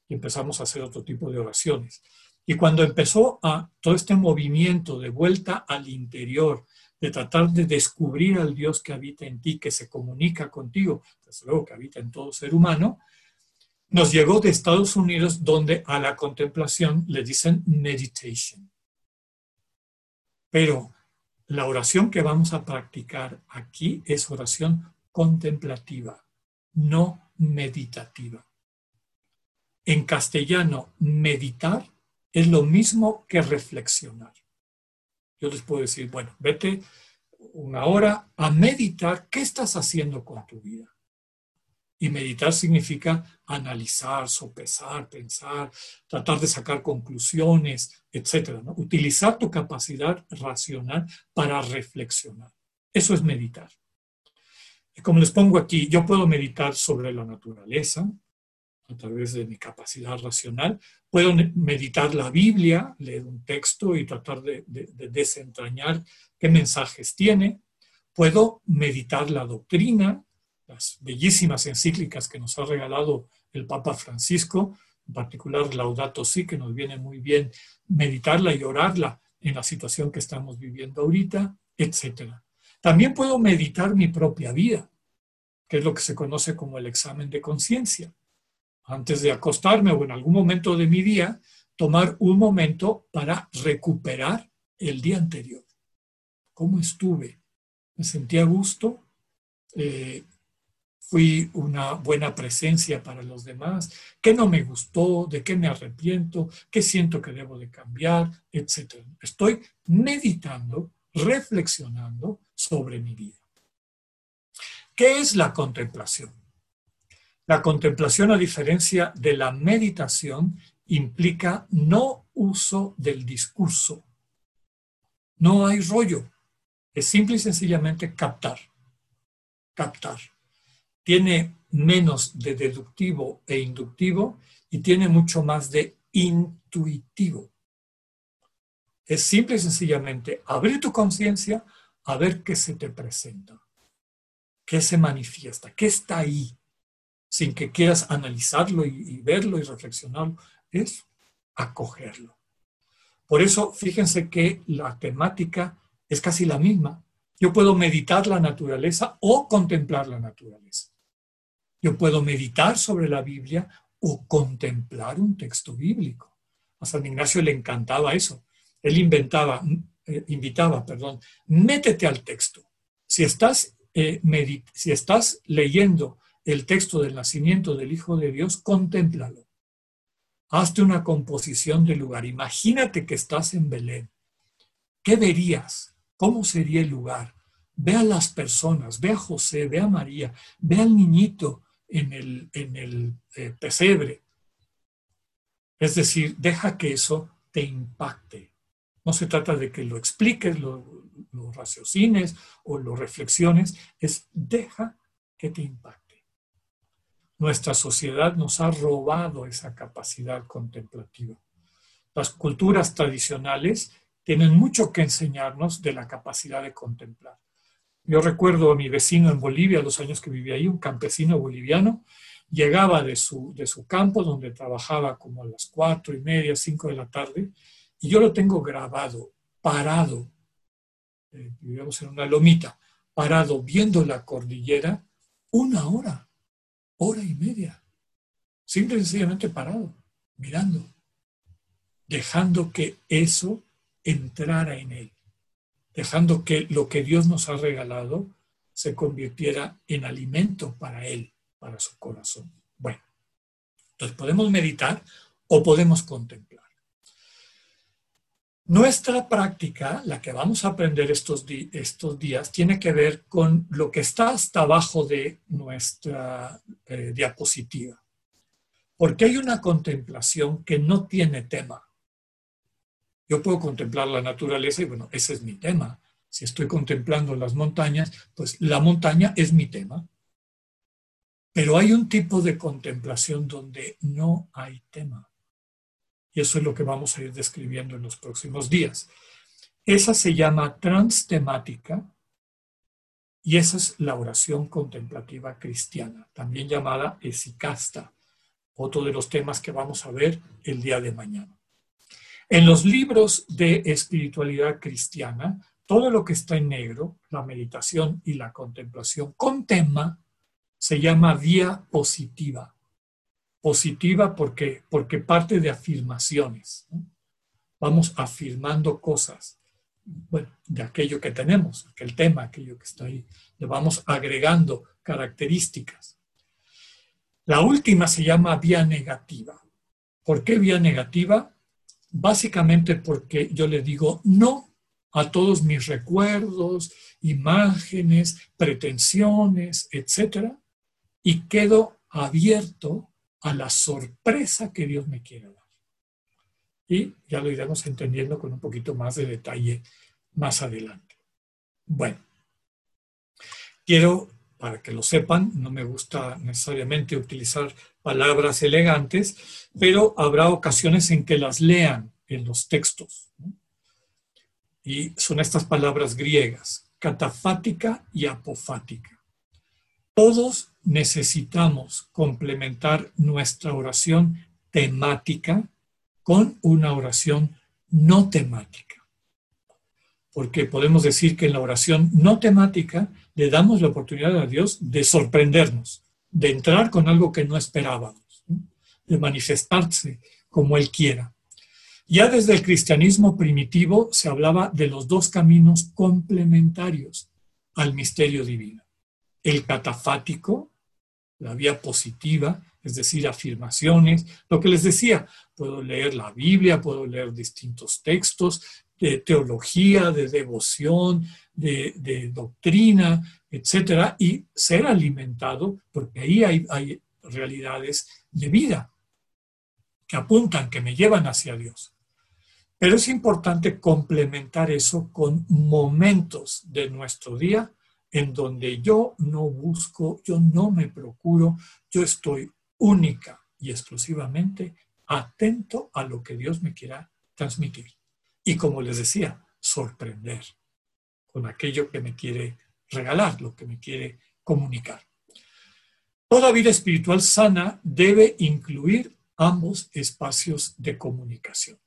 y empezamos a hacer otro tipo de oraciones. Y cuando empezó todo este movimiento de vuelta al interior, de tratar de descubrir al Dios que habita en ti, que se comunica contigo, desde luego que habita en todo ser humano, nos llegó de Estados Unidos donde a la contemplación le dicen meditation. Pero la oración que vamos a practicar aquí es oración contemplativa, no meditativa. En castellano, meditar es lo mismo que reflexionar. Yo les puedo decir, bueno, vete una hora a meditar qué estás haciendo con tu vida. Y meditar significa analizar, sopesar, pensar, tratar de sacar conclusiones, etc. Utilizar tu capacidad racional para reflexionar. Eso es meditar. como les pongo aquí, yo puedo meditar sobre la naturaleza a través de mi capacidad racional. Puedo meditar la Biblia, leer un texto y tratar de desentrañar qué mensajes tiene. Puedo meditar la doctrina, las bellísimas encíclicas que nos ha regalado el Papa Francisco, en particular Laudato Si, que nos viene muy bien meditarla y orarla en la situación que estamos viviendo ahorita, etc. También puedo meditar mi propia vida, que es lo que se conoce como el examen de conciencia. Antes de acostarme o en algún momento de mi día, tomar un momento para recuperar el día anterior. ¿Cómo estuve? ¿Me sentí a gusto? Eh, fui una buena presencia para los demás, qué no me gustó, de qué me arrepiento, qué siento que debo de cambiar, etc. Estoy meditando, reflexionando sobre mi vida. ¿Qué es la contemplación? La contemplación, a diferencia de la meditación, implica no uso del discurso. No hay rollo. Es simple y sencillamente captar. Captar tiene menos de deductivo e inductivo y tiene mucho más de intuitivo. Es simple y sencillamente abrir tu conciencia a ver qué se te presenta, qué se manifiesta, qué está ahí, sin que quieras analizarlo y, y verlo y reflexionarlo, es acogerlo. Por eso, fíjense que la temática es casi la misma. Yo puedo meditar la naturaleza o contemplar la naturaleza. Yo puedo meditar sobre la Biblia o contemplar un texto bíblico. A San Ignacio le encantaba eso. Él inventaba, eh, invitaba, perdón, métete al texto. Si estás, eh, si estás leyendo el texto del nacimiento del Hijo de Dios, contémplalo. Hazte una composición del lugar. Imagínate que estás en Belén. ¿Qué verías? ¿Cómo sería el lugar? Ve a las personas, ve a José, ve a María, ve al niñito, en el, en el eh, pesebre. Es decir, deja que eso te impacte. No se trata de que lo expliques, lo, lo raciocines o lo reflexiones, es deja que te impacte. Nuestra sociedad nos ha robado esa capacidad contemplativa. Las culturas tradicionales tienen mucho que enseñarnos de la capacidad de contemplar. Yo recuerdo a mi vecino en Bolivia, los años que vivía ahí, un campesino boliviano, llegaba de su, de su campo donde trabajaba como a las cuatro y media, cinco de la tarde, y yo lo tengo grabado, parado, eh, vivíamos en una lomita, parado viendo la cordillera una hora, hora y media, simple y sencillamente parado, mirando, dejando que eso entrara en él dejando que lo que Dios nos ha regalado se convirtiera en alimento para Él, para su corazón. Bueno, entonces podemos meditar o podemos contemplar. Nuestra práctica, la que vamos a aprender estos, estos días, tiene que ver con lo que está hasta abajo de nuestra eh, diapositiva. Porque hay una contemplación que no tiene tema. Yo puedo contemplar la naturaleza y bueno, ese es mi tema. Si estoy contemplando las montañas, pues la montaña es mi tema. Pero hay un tipo de contemplación donde no hay tema. Y eso es lo que vamos a ir describiendo en los próximos días. Esa se llama transtemática y esa es la oración contemplativa cristiana, también llamada esicasta, otro de los temas que vamos a ver el día de mañana. En los libros de espiritualidad cristiana, todo lo que está en negro, la meditación y la contemplación con tema, se llama vía positiva. Positiva porque, porque parte de afirmaciones. Vamos afirmando cosas, de aquello que tenemos, aquel tema, aquello que está ahí. Le vamos agregando características. La última se llama vía negativa. ¿Por qué vía negativa? Básicamente porque yo le digo no a todos mis recuerdos, imágenes, pretensiones, etcétera, y quedo abierto a la sorpresa que Dios me quiere dar. Y ya lo iremos entendiendo con un poquito más de detalle más adelante. Bueno, quiero, para que lo sepan, no me gusta necesariamente utilizar palabras elegantes, pero habrá ocasiones en que las lean en los textos. Y son estas palabras griegas, catafática y apofática. Todos necesitamos complementar nuestra oración temática con una oración no temática. Porque podemos decir que en la oración no temática le damos la oportunidad a Dios de sorprendernos, de entrar con algo que no esperábamos, de manifestarse como Él quiera. Ya desde el cristianismo primitivo se hablaba de los dos caminos complementarios al misterio divino. El catafático, la vía positiva, es decir, afirmaciones, lo que les decía, puedo leer la Biblia, puedo leer distintos textos de teología, de devoción, de, doctrina, etcétera, y ser alimentado, porque ahí hay, hay realidades de vida que apuntan, que me llevan hacia Dios. Pero es importante complementar eso con momentos de nuestro día en donde yo no busco, yo no me procuro, yo estoy única y exclusivamente atento a lo que Dios me quiera transmitir. Y como les decía, sorprender con aquello que me quiere regalar, lo que me quiere comunicar. Toda vida espiritual sana debe incluir ambos espacios de comunicación.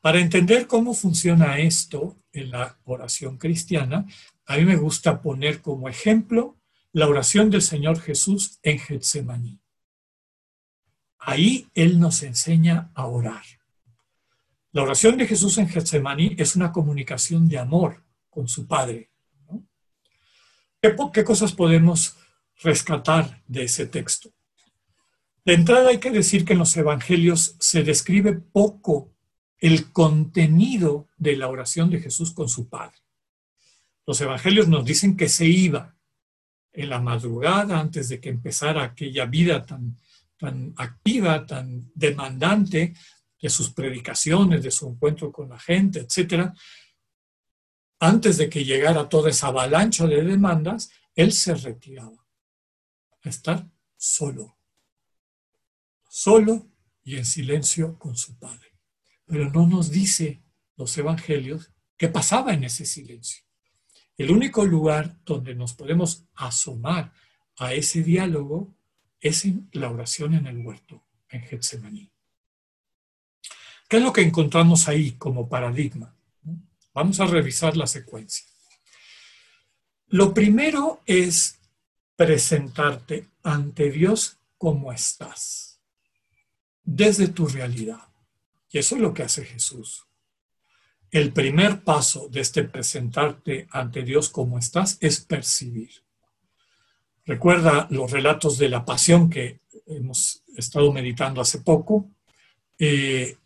Para entender cómo funciona esto en la oración cristiana, a mí me gusta poner como ejemplo la oración del Señor Jesús en Getsemaní. Ahí Él nos enseña a orar. La oración de Jesús en Getsemaní es una comunicación de amor con su Padre. ¿Qué, ¿Qué cosas podemos rescatar de ese texto? De entrada hay que decir que en los evangelios se describe poco el contenido de la oración de Jesús con su Padre. Los evangelios nos dicen que se iba en la madrugada antes de que empezara aquella vida tan, tan activa, tan demandante de sus predicaciones, de su encuentro con la gente, etc. Antes de que llegara toda esa avalancha de demandas, él se retiraba a estar solo, solo y en silencio con su Padre pero no nos dice los evangelios qué pasaba en ese silencio. El único lugar donde nos podemos asomar a ese diálogo es la oración en el huerto, en Getsemaní. ¿Qué es lo que encontramos ahí como paradigma? Vamos a revisar la secuencia. Lo primero es presentarte ante Dios como estás, desde tu realidad. Y eso es lo que hace Jesús. El primer paso de este presentarte ante Dios como estás es percibir. Recuerda los relatos de la pasión que hemos estado meditando hace poco. Eh,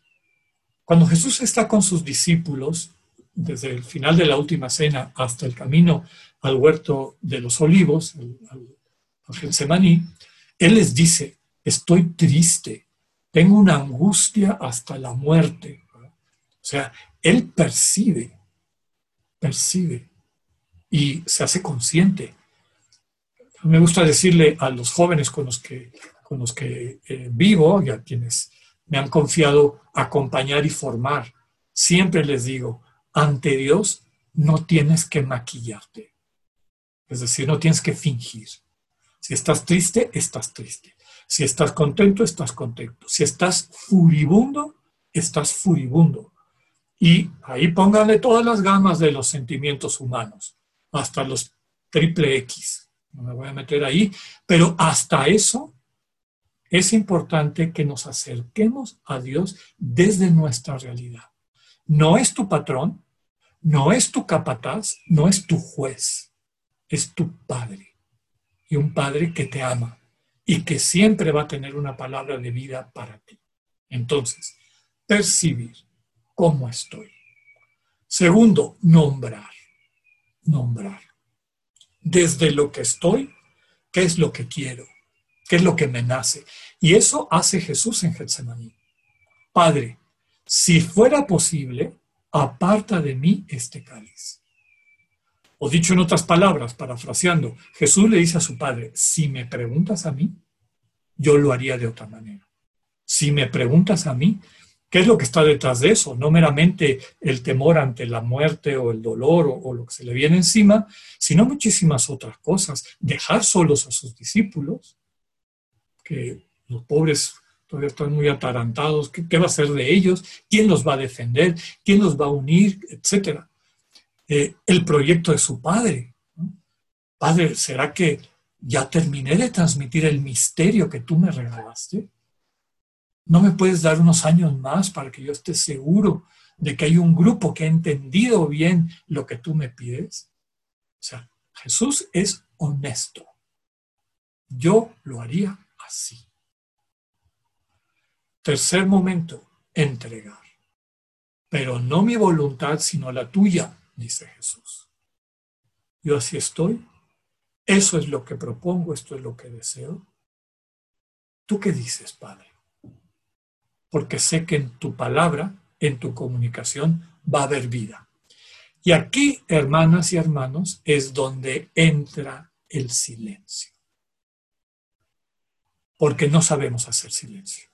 cuando Jesús está con sus discípulos, desde el final de la última cena hasta el camino al huerto de los olivos, al Getsemaní, Él les dice, estoy triste, tengo una angustia hasta la muerte. O sea, él percibe, percibe y se hace consciente. Me gusta decirle a los jóvenes con los que, con los que eh, vivo y a quienes me han confiado acompañar y formar, siempre les digo, ante Dios no tienes que maquillarte. Es decir, no tienes que fingir. Si estás triste, estás triste. Si estás contento, estás contento. Si estás furibundo, estás furibundo. Y ahí pónganle todas las gamas de los sentimientos humanos, hasta los triple X. No me voy a meter ahí, pero hasta eso es importante que nos acerquemos a Dios desde nuestra realidad. No es tu patrón, no es tu capataz, no es tu juez, es tu padre. Y un padre que te ama y que siempre va a tener una palabra de vida para ti. Entonces, percibir cómo estoy. Segundo, nombrar. Nombrar. Desde lo que estoy, ¿qué es lo que quiero? ¿Qué es lo que me nace? Y eso hace Jesús en Getsemaní. Padre, si fuera posible, aparta de mí este cáliz. O dicho en otras palabras, parafraseando, Jesús le dice a su padre, si me preguntas a mí, yo lo haría de otra manera. Si me preguntas a mí, ¿qué es lo que está detrás de eso? No meramente el temor ante la muerte o el dolor o, lo que se le viene encima, sino muchísimas otras cosas. Dejar solos a sus discípulos, que los pobres todavía están muy atarantados, ¿qué, va a ser de ellos? ¿Quién los va a defender? ¿Quién los va a unir? Etcétera. Eh, el proyecto de su padre. Padre, ¿será que ya terminé de transmitir el misterio que tú me regalaste? ¿No me puedes dar unos años más para que yo esté seguro de que hay un grupo que ha entendido bien lo que tú me pides? O sea, Jesús es honesto. Yo lo haría así. Tercer momento, entregar. Pero no mi voluntad, sino la tuya, dice Jesús. Yo así estoy. Eso es lo que propongo, esto es lo que deseo. ¿Tú qué dices, Padre? Porque sé que en tu palabra, en tu comunicación, va a haber vida. Y aquí, hermanas y hermanos, es donde entra el silencio. Porque no sabemos hacer silencio.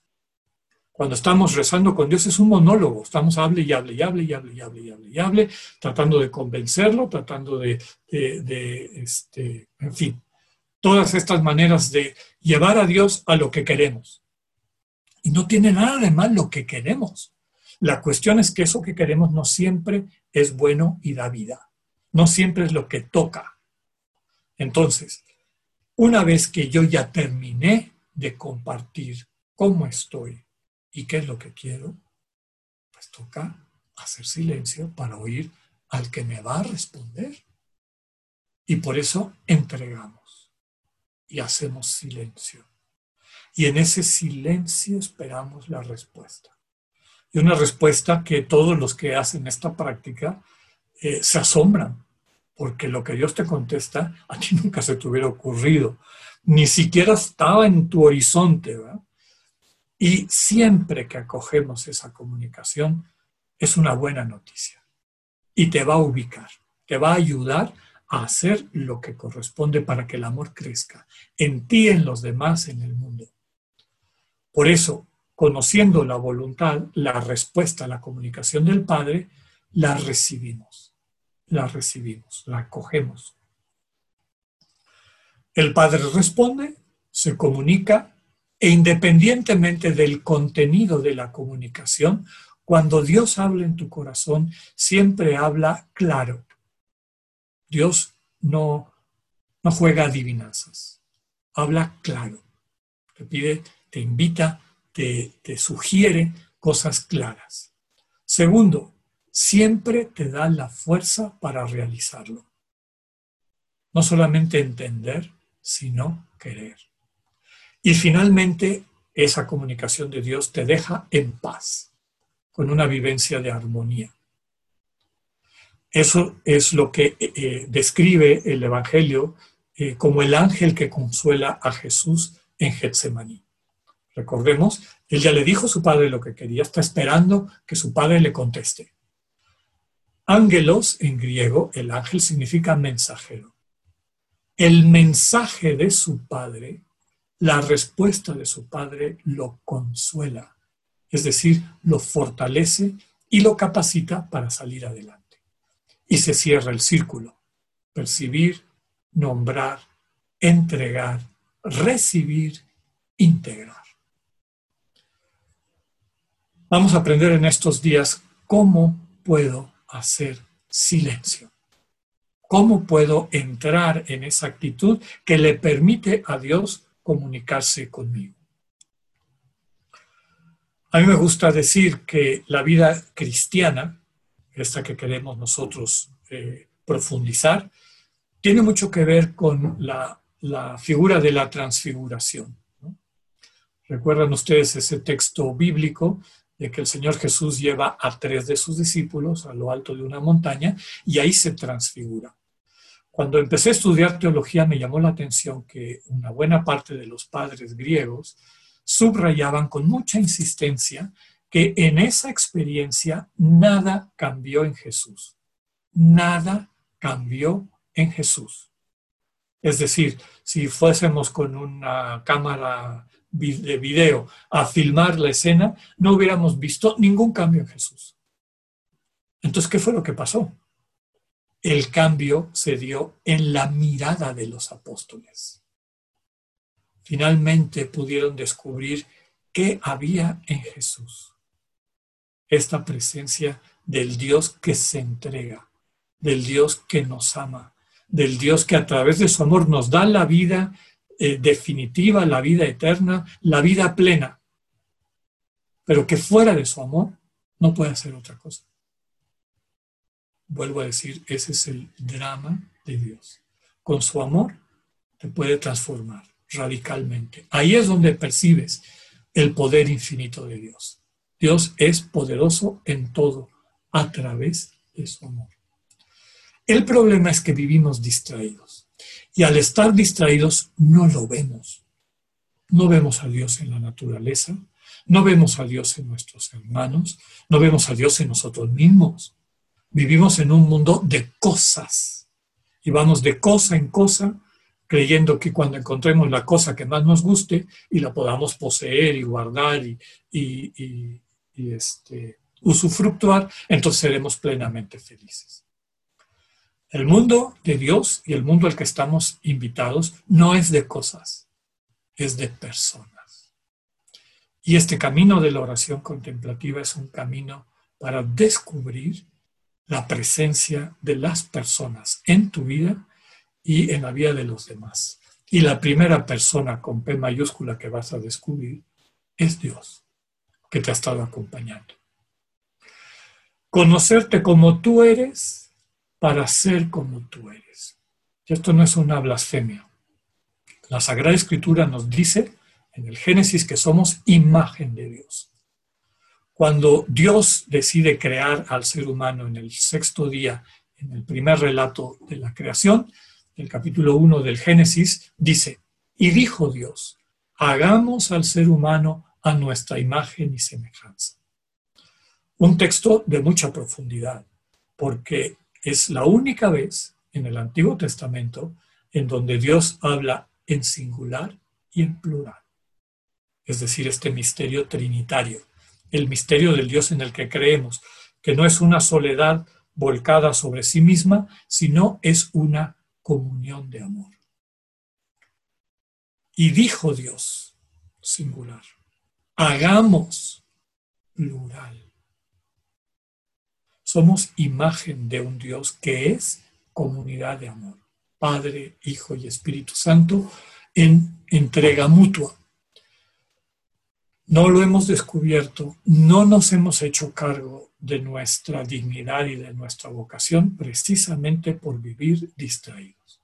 Cuando estamos rezando con Dios es un monólogo, estamos hable y hable y hable y hable y hable y hable y hable, tratando de convencerlo, tratando de, este, en fin, todas estas maneras de llevar a Dios a lo que queremos. Y no tiene nada de mal lo que queremos. La cuestión es que eso que queremos no siempre es bueno y da vida. No siempre es lo que toca. Entonces, una vez que yo ya terminé de compartir cómo estoy, ¿Y qué es lo que quiero? Pues toca hacer silencio para oír al que me va a responder. Y por eso entregamos y hacemos silencio. Y en ese silencio esperamos la respuesta. Y una respuesta que todos los que hacen esta práctica eh, se asombran, porque lo que Dios te contesta a ti nunca se te hubiera ocurrido, ni siquiera estaba en tu horizonte. Y siempre que acogemos esa comunicación, es una buena noticia. Y te va a ubicar, te va a ayudar a hacer lo que corresponde para que el amor crezca en ti, en los demás, en el mundo. Por eso, conociendo la voluntad, la respuesta a la comunicación del Padre, la recibimos, la recibimos, la acogemos. El Padre responde, se comunica e independientemente del contenido de la comunicación, cuando Dios habla en tu corazón, siempre habla claro. Dios no, no juega adivinanzas, habla claro. Te pide, te invita, te, sugiere cosas claras. Segundo, siempre te da la fuerza para realizarlo. No solamente entender, sino querer. Y finalmente, esa comunicación de Dios te deja en paz, con una vivencia de armonía. Eso es lo que eh, eh, describe el Evangelio eh, como el ángel que consuela a Jesús en Getsemaní. Recordemos, él ya le dijo a su padre lo que quería, está esperando que su padre le conteste. Ángelos en griego, el ángel significa mensajero. El mensaje de su padre la respuesta de su padre lo consuela, es decir, lo fortalece y lo capacita para salir adelante. Y se cierra el círculo. Percibir, nombrar, entregar, recibir, integrar. Vamos a aprender en estos días cómo puedo hacer silencio. ¿Cómo puedo entrar en esa actitud que le permite a Dios comunicarse conmigo. A mí me gusta decir que la vida cristiana, esta que queremos nosotros eh, profundizar, tiene mucho que ver con la, figura de la transfiguración. ¿Recuerdan ustedes ese texto bíblico de que el Señor Jesús lleva a tres de sus discípulos a lo alto de una montaña y ahí se transfigura? Cuando empecé a estudiar teología me llamó la atención que una buena parte de los padres griegos subrayaban con mucha insistencia que en esa experiencia nada cambió en Jesús. Nada cambió en Jesús. Es decir, si fuésemos con una cámara de video a filmar la escena, no hubiéramos visto ningún cambio en Jesús. Entonces, ¿qué fue lo que pasó? el cambio se dio en la mirada de los apóstoles. Finalmente pudieron descubrir ¿Qué había en Jesús? Esta presencia del Dios que se entrega, del Dios que nos ama, del Dios que a través de su amor nos da la vida eh, definitiva, la vida eterna, la vida plena, pero que fuera de su amor no puede hacer otra cosa. Vuelvo a decir, ese es el drama de Dios. Con su amor te puede transformar radicalmente. Ahí es donde percibes el poder infinito de Dios. Dios es poderoso en todo a través de su amor. El problema es que vivimos distraídos y al estar distraídos no lo vemos. No vemos a Dios en la naturaleza, no vemos a Dios en nuestros hermanos, no vemos a Dios en nosotros mismos. Vivimos en un mundo de cosas y vamos de cosa en cosa creyendo que cuando encontremos la cosa que más nos guste y la podamos poseer y guardar y, este, usufructuar, entonces seremos plenamente felices. El mundo de Dios y el mundo al que estamos invitados no es de cosas, es de personas. Y este camino de la oración contemplativa es un camino para descubrir la presencia de las personas en tu vida y en la vida de los demás. Y la primera persona con P mayúscula que vas a descubrir es Dios, que te ha estado acompañando. Conocerte como tú eres para ser como tú eres. Y esto no es una blasfemia. La Sagrada Escritura nos dice en el Génesis que somos imagen de Dios. Cuando Dios decide crear al ser humano en el sexto día, en el primer relato de la creación, el capítulo 1 del Génesis, dice, y dijo Dios, hagamos al ser humano a nuestra imagen y semejanza. Un texto de mucha profundidad, porque es la única vez en el Antiguo Testamento en donde Dios habla en singular y en plural. Es decir, este misterio trinitario, el misterio del Dios en el que creemos, que no es una soledad volcada sobre sí misma, sino es una comunión de amor. Y dijo Dios, singular, hagamos plural. Somos imagen de un Dios que es comunidad de amor, Padre, Hijo y Espíritu Santo, en entrega mutua. No lo hemos descubierto, no nos hemos hecho cargo de nuestra dignidad y de nuestra vocación precisamente por vivir distraídos.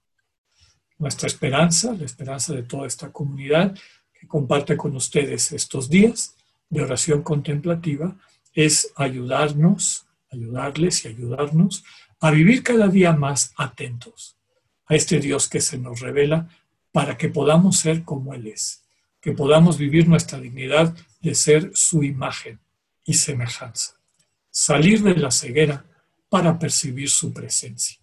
Nuestra esperanza, la esperanza de toda esta comunidad que comparte con ustedes estos días de oración contemplativa, es ayudarnos, ayudarles y ayudarnos a vivir cada día más atentos a este Dios que se nos revela para que podamos ser como Él es, que podamos vivir nuestra dignidad de ser su imagen y semejanza salir de la ceguera para percibir su presencia.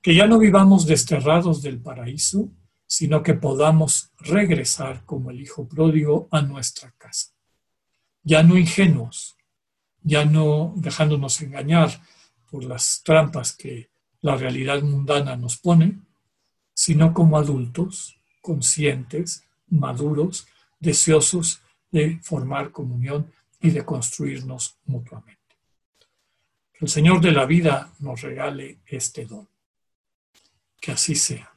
Que ya no vivamos desterrados del paraíso, sino que podamos regresar como el Hijo pródigo a nuestra casa. Ya no ingenuos, ya no dejándonos engañar por las trampas que la realidad mundana nos pone, sino como adultos, conscientes, maduros, deseosos de formar comunión y de construirnos mutuamente el Señor de la vida nos regale este don. Que así sea.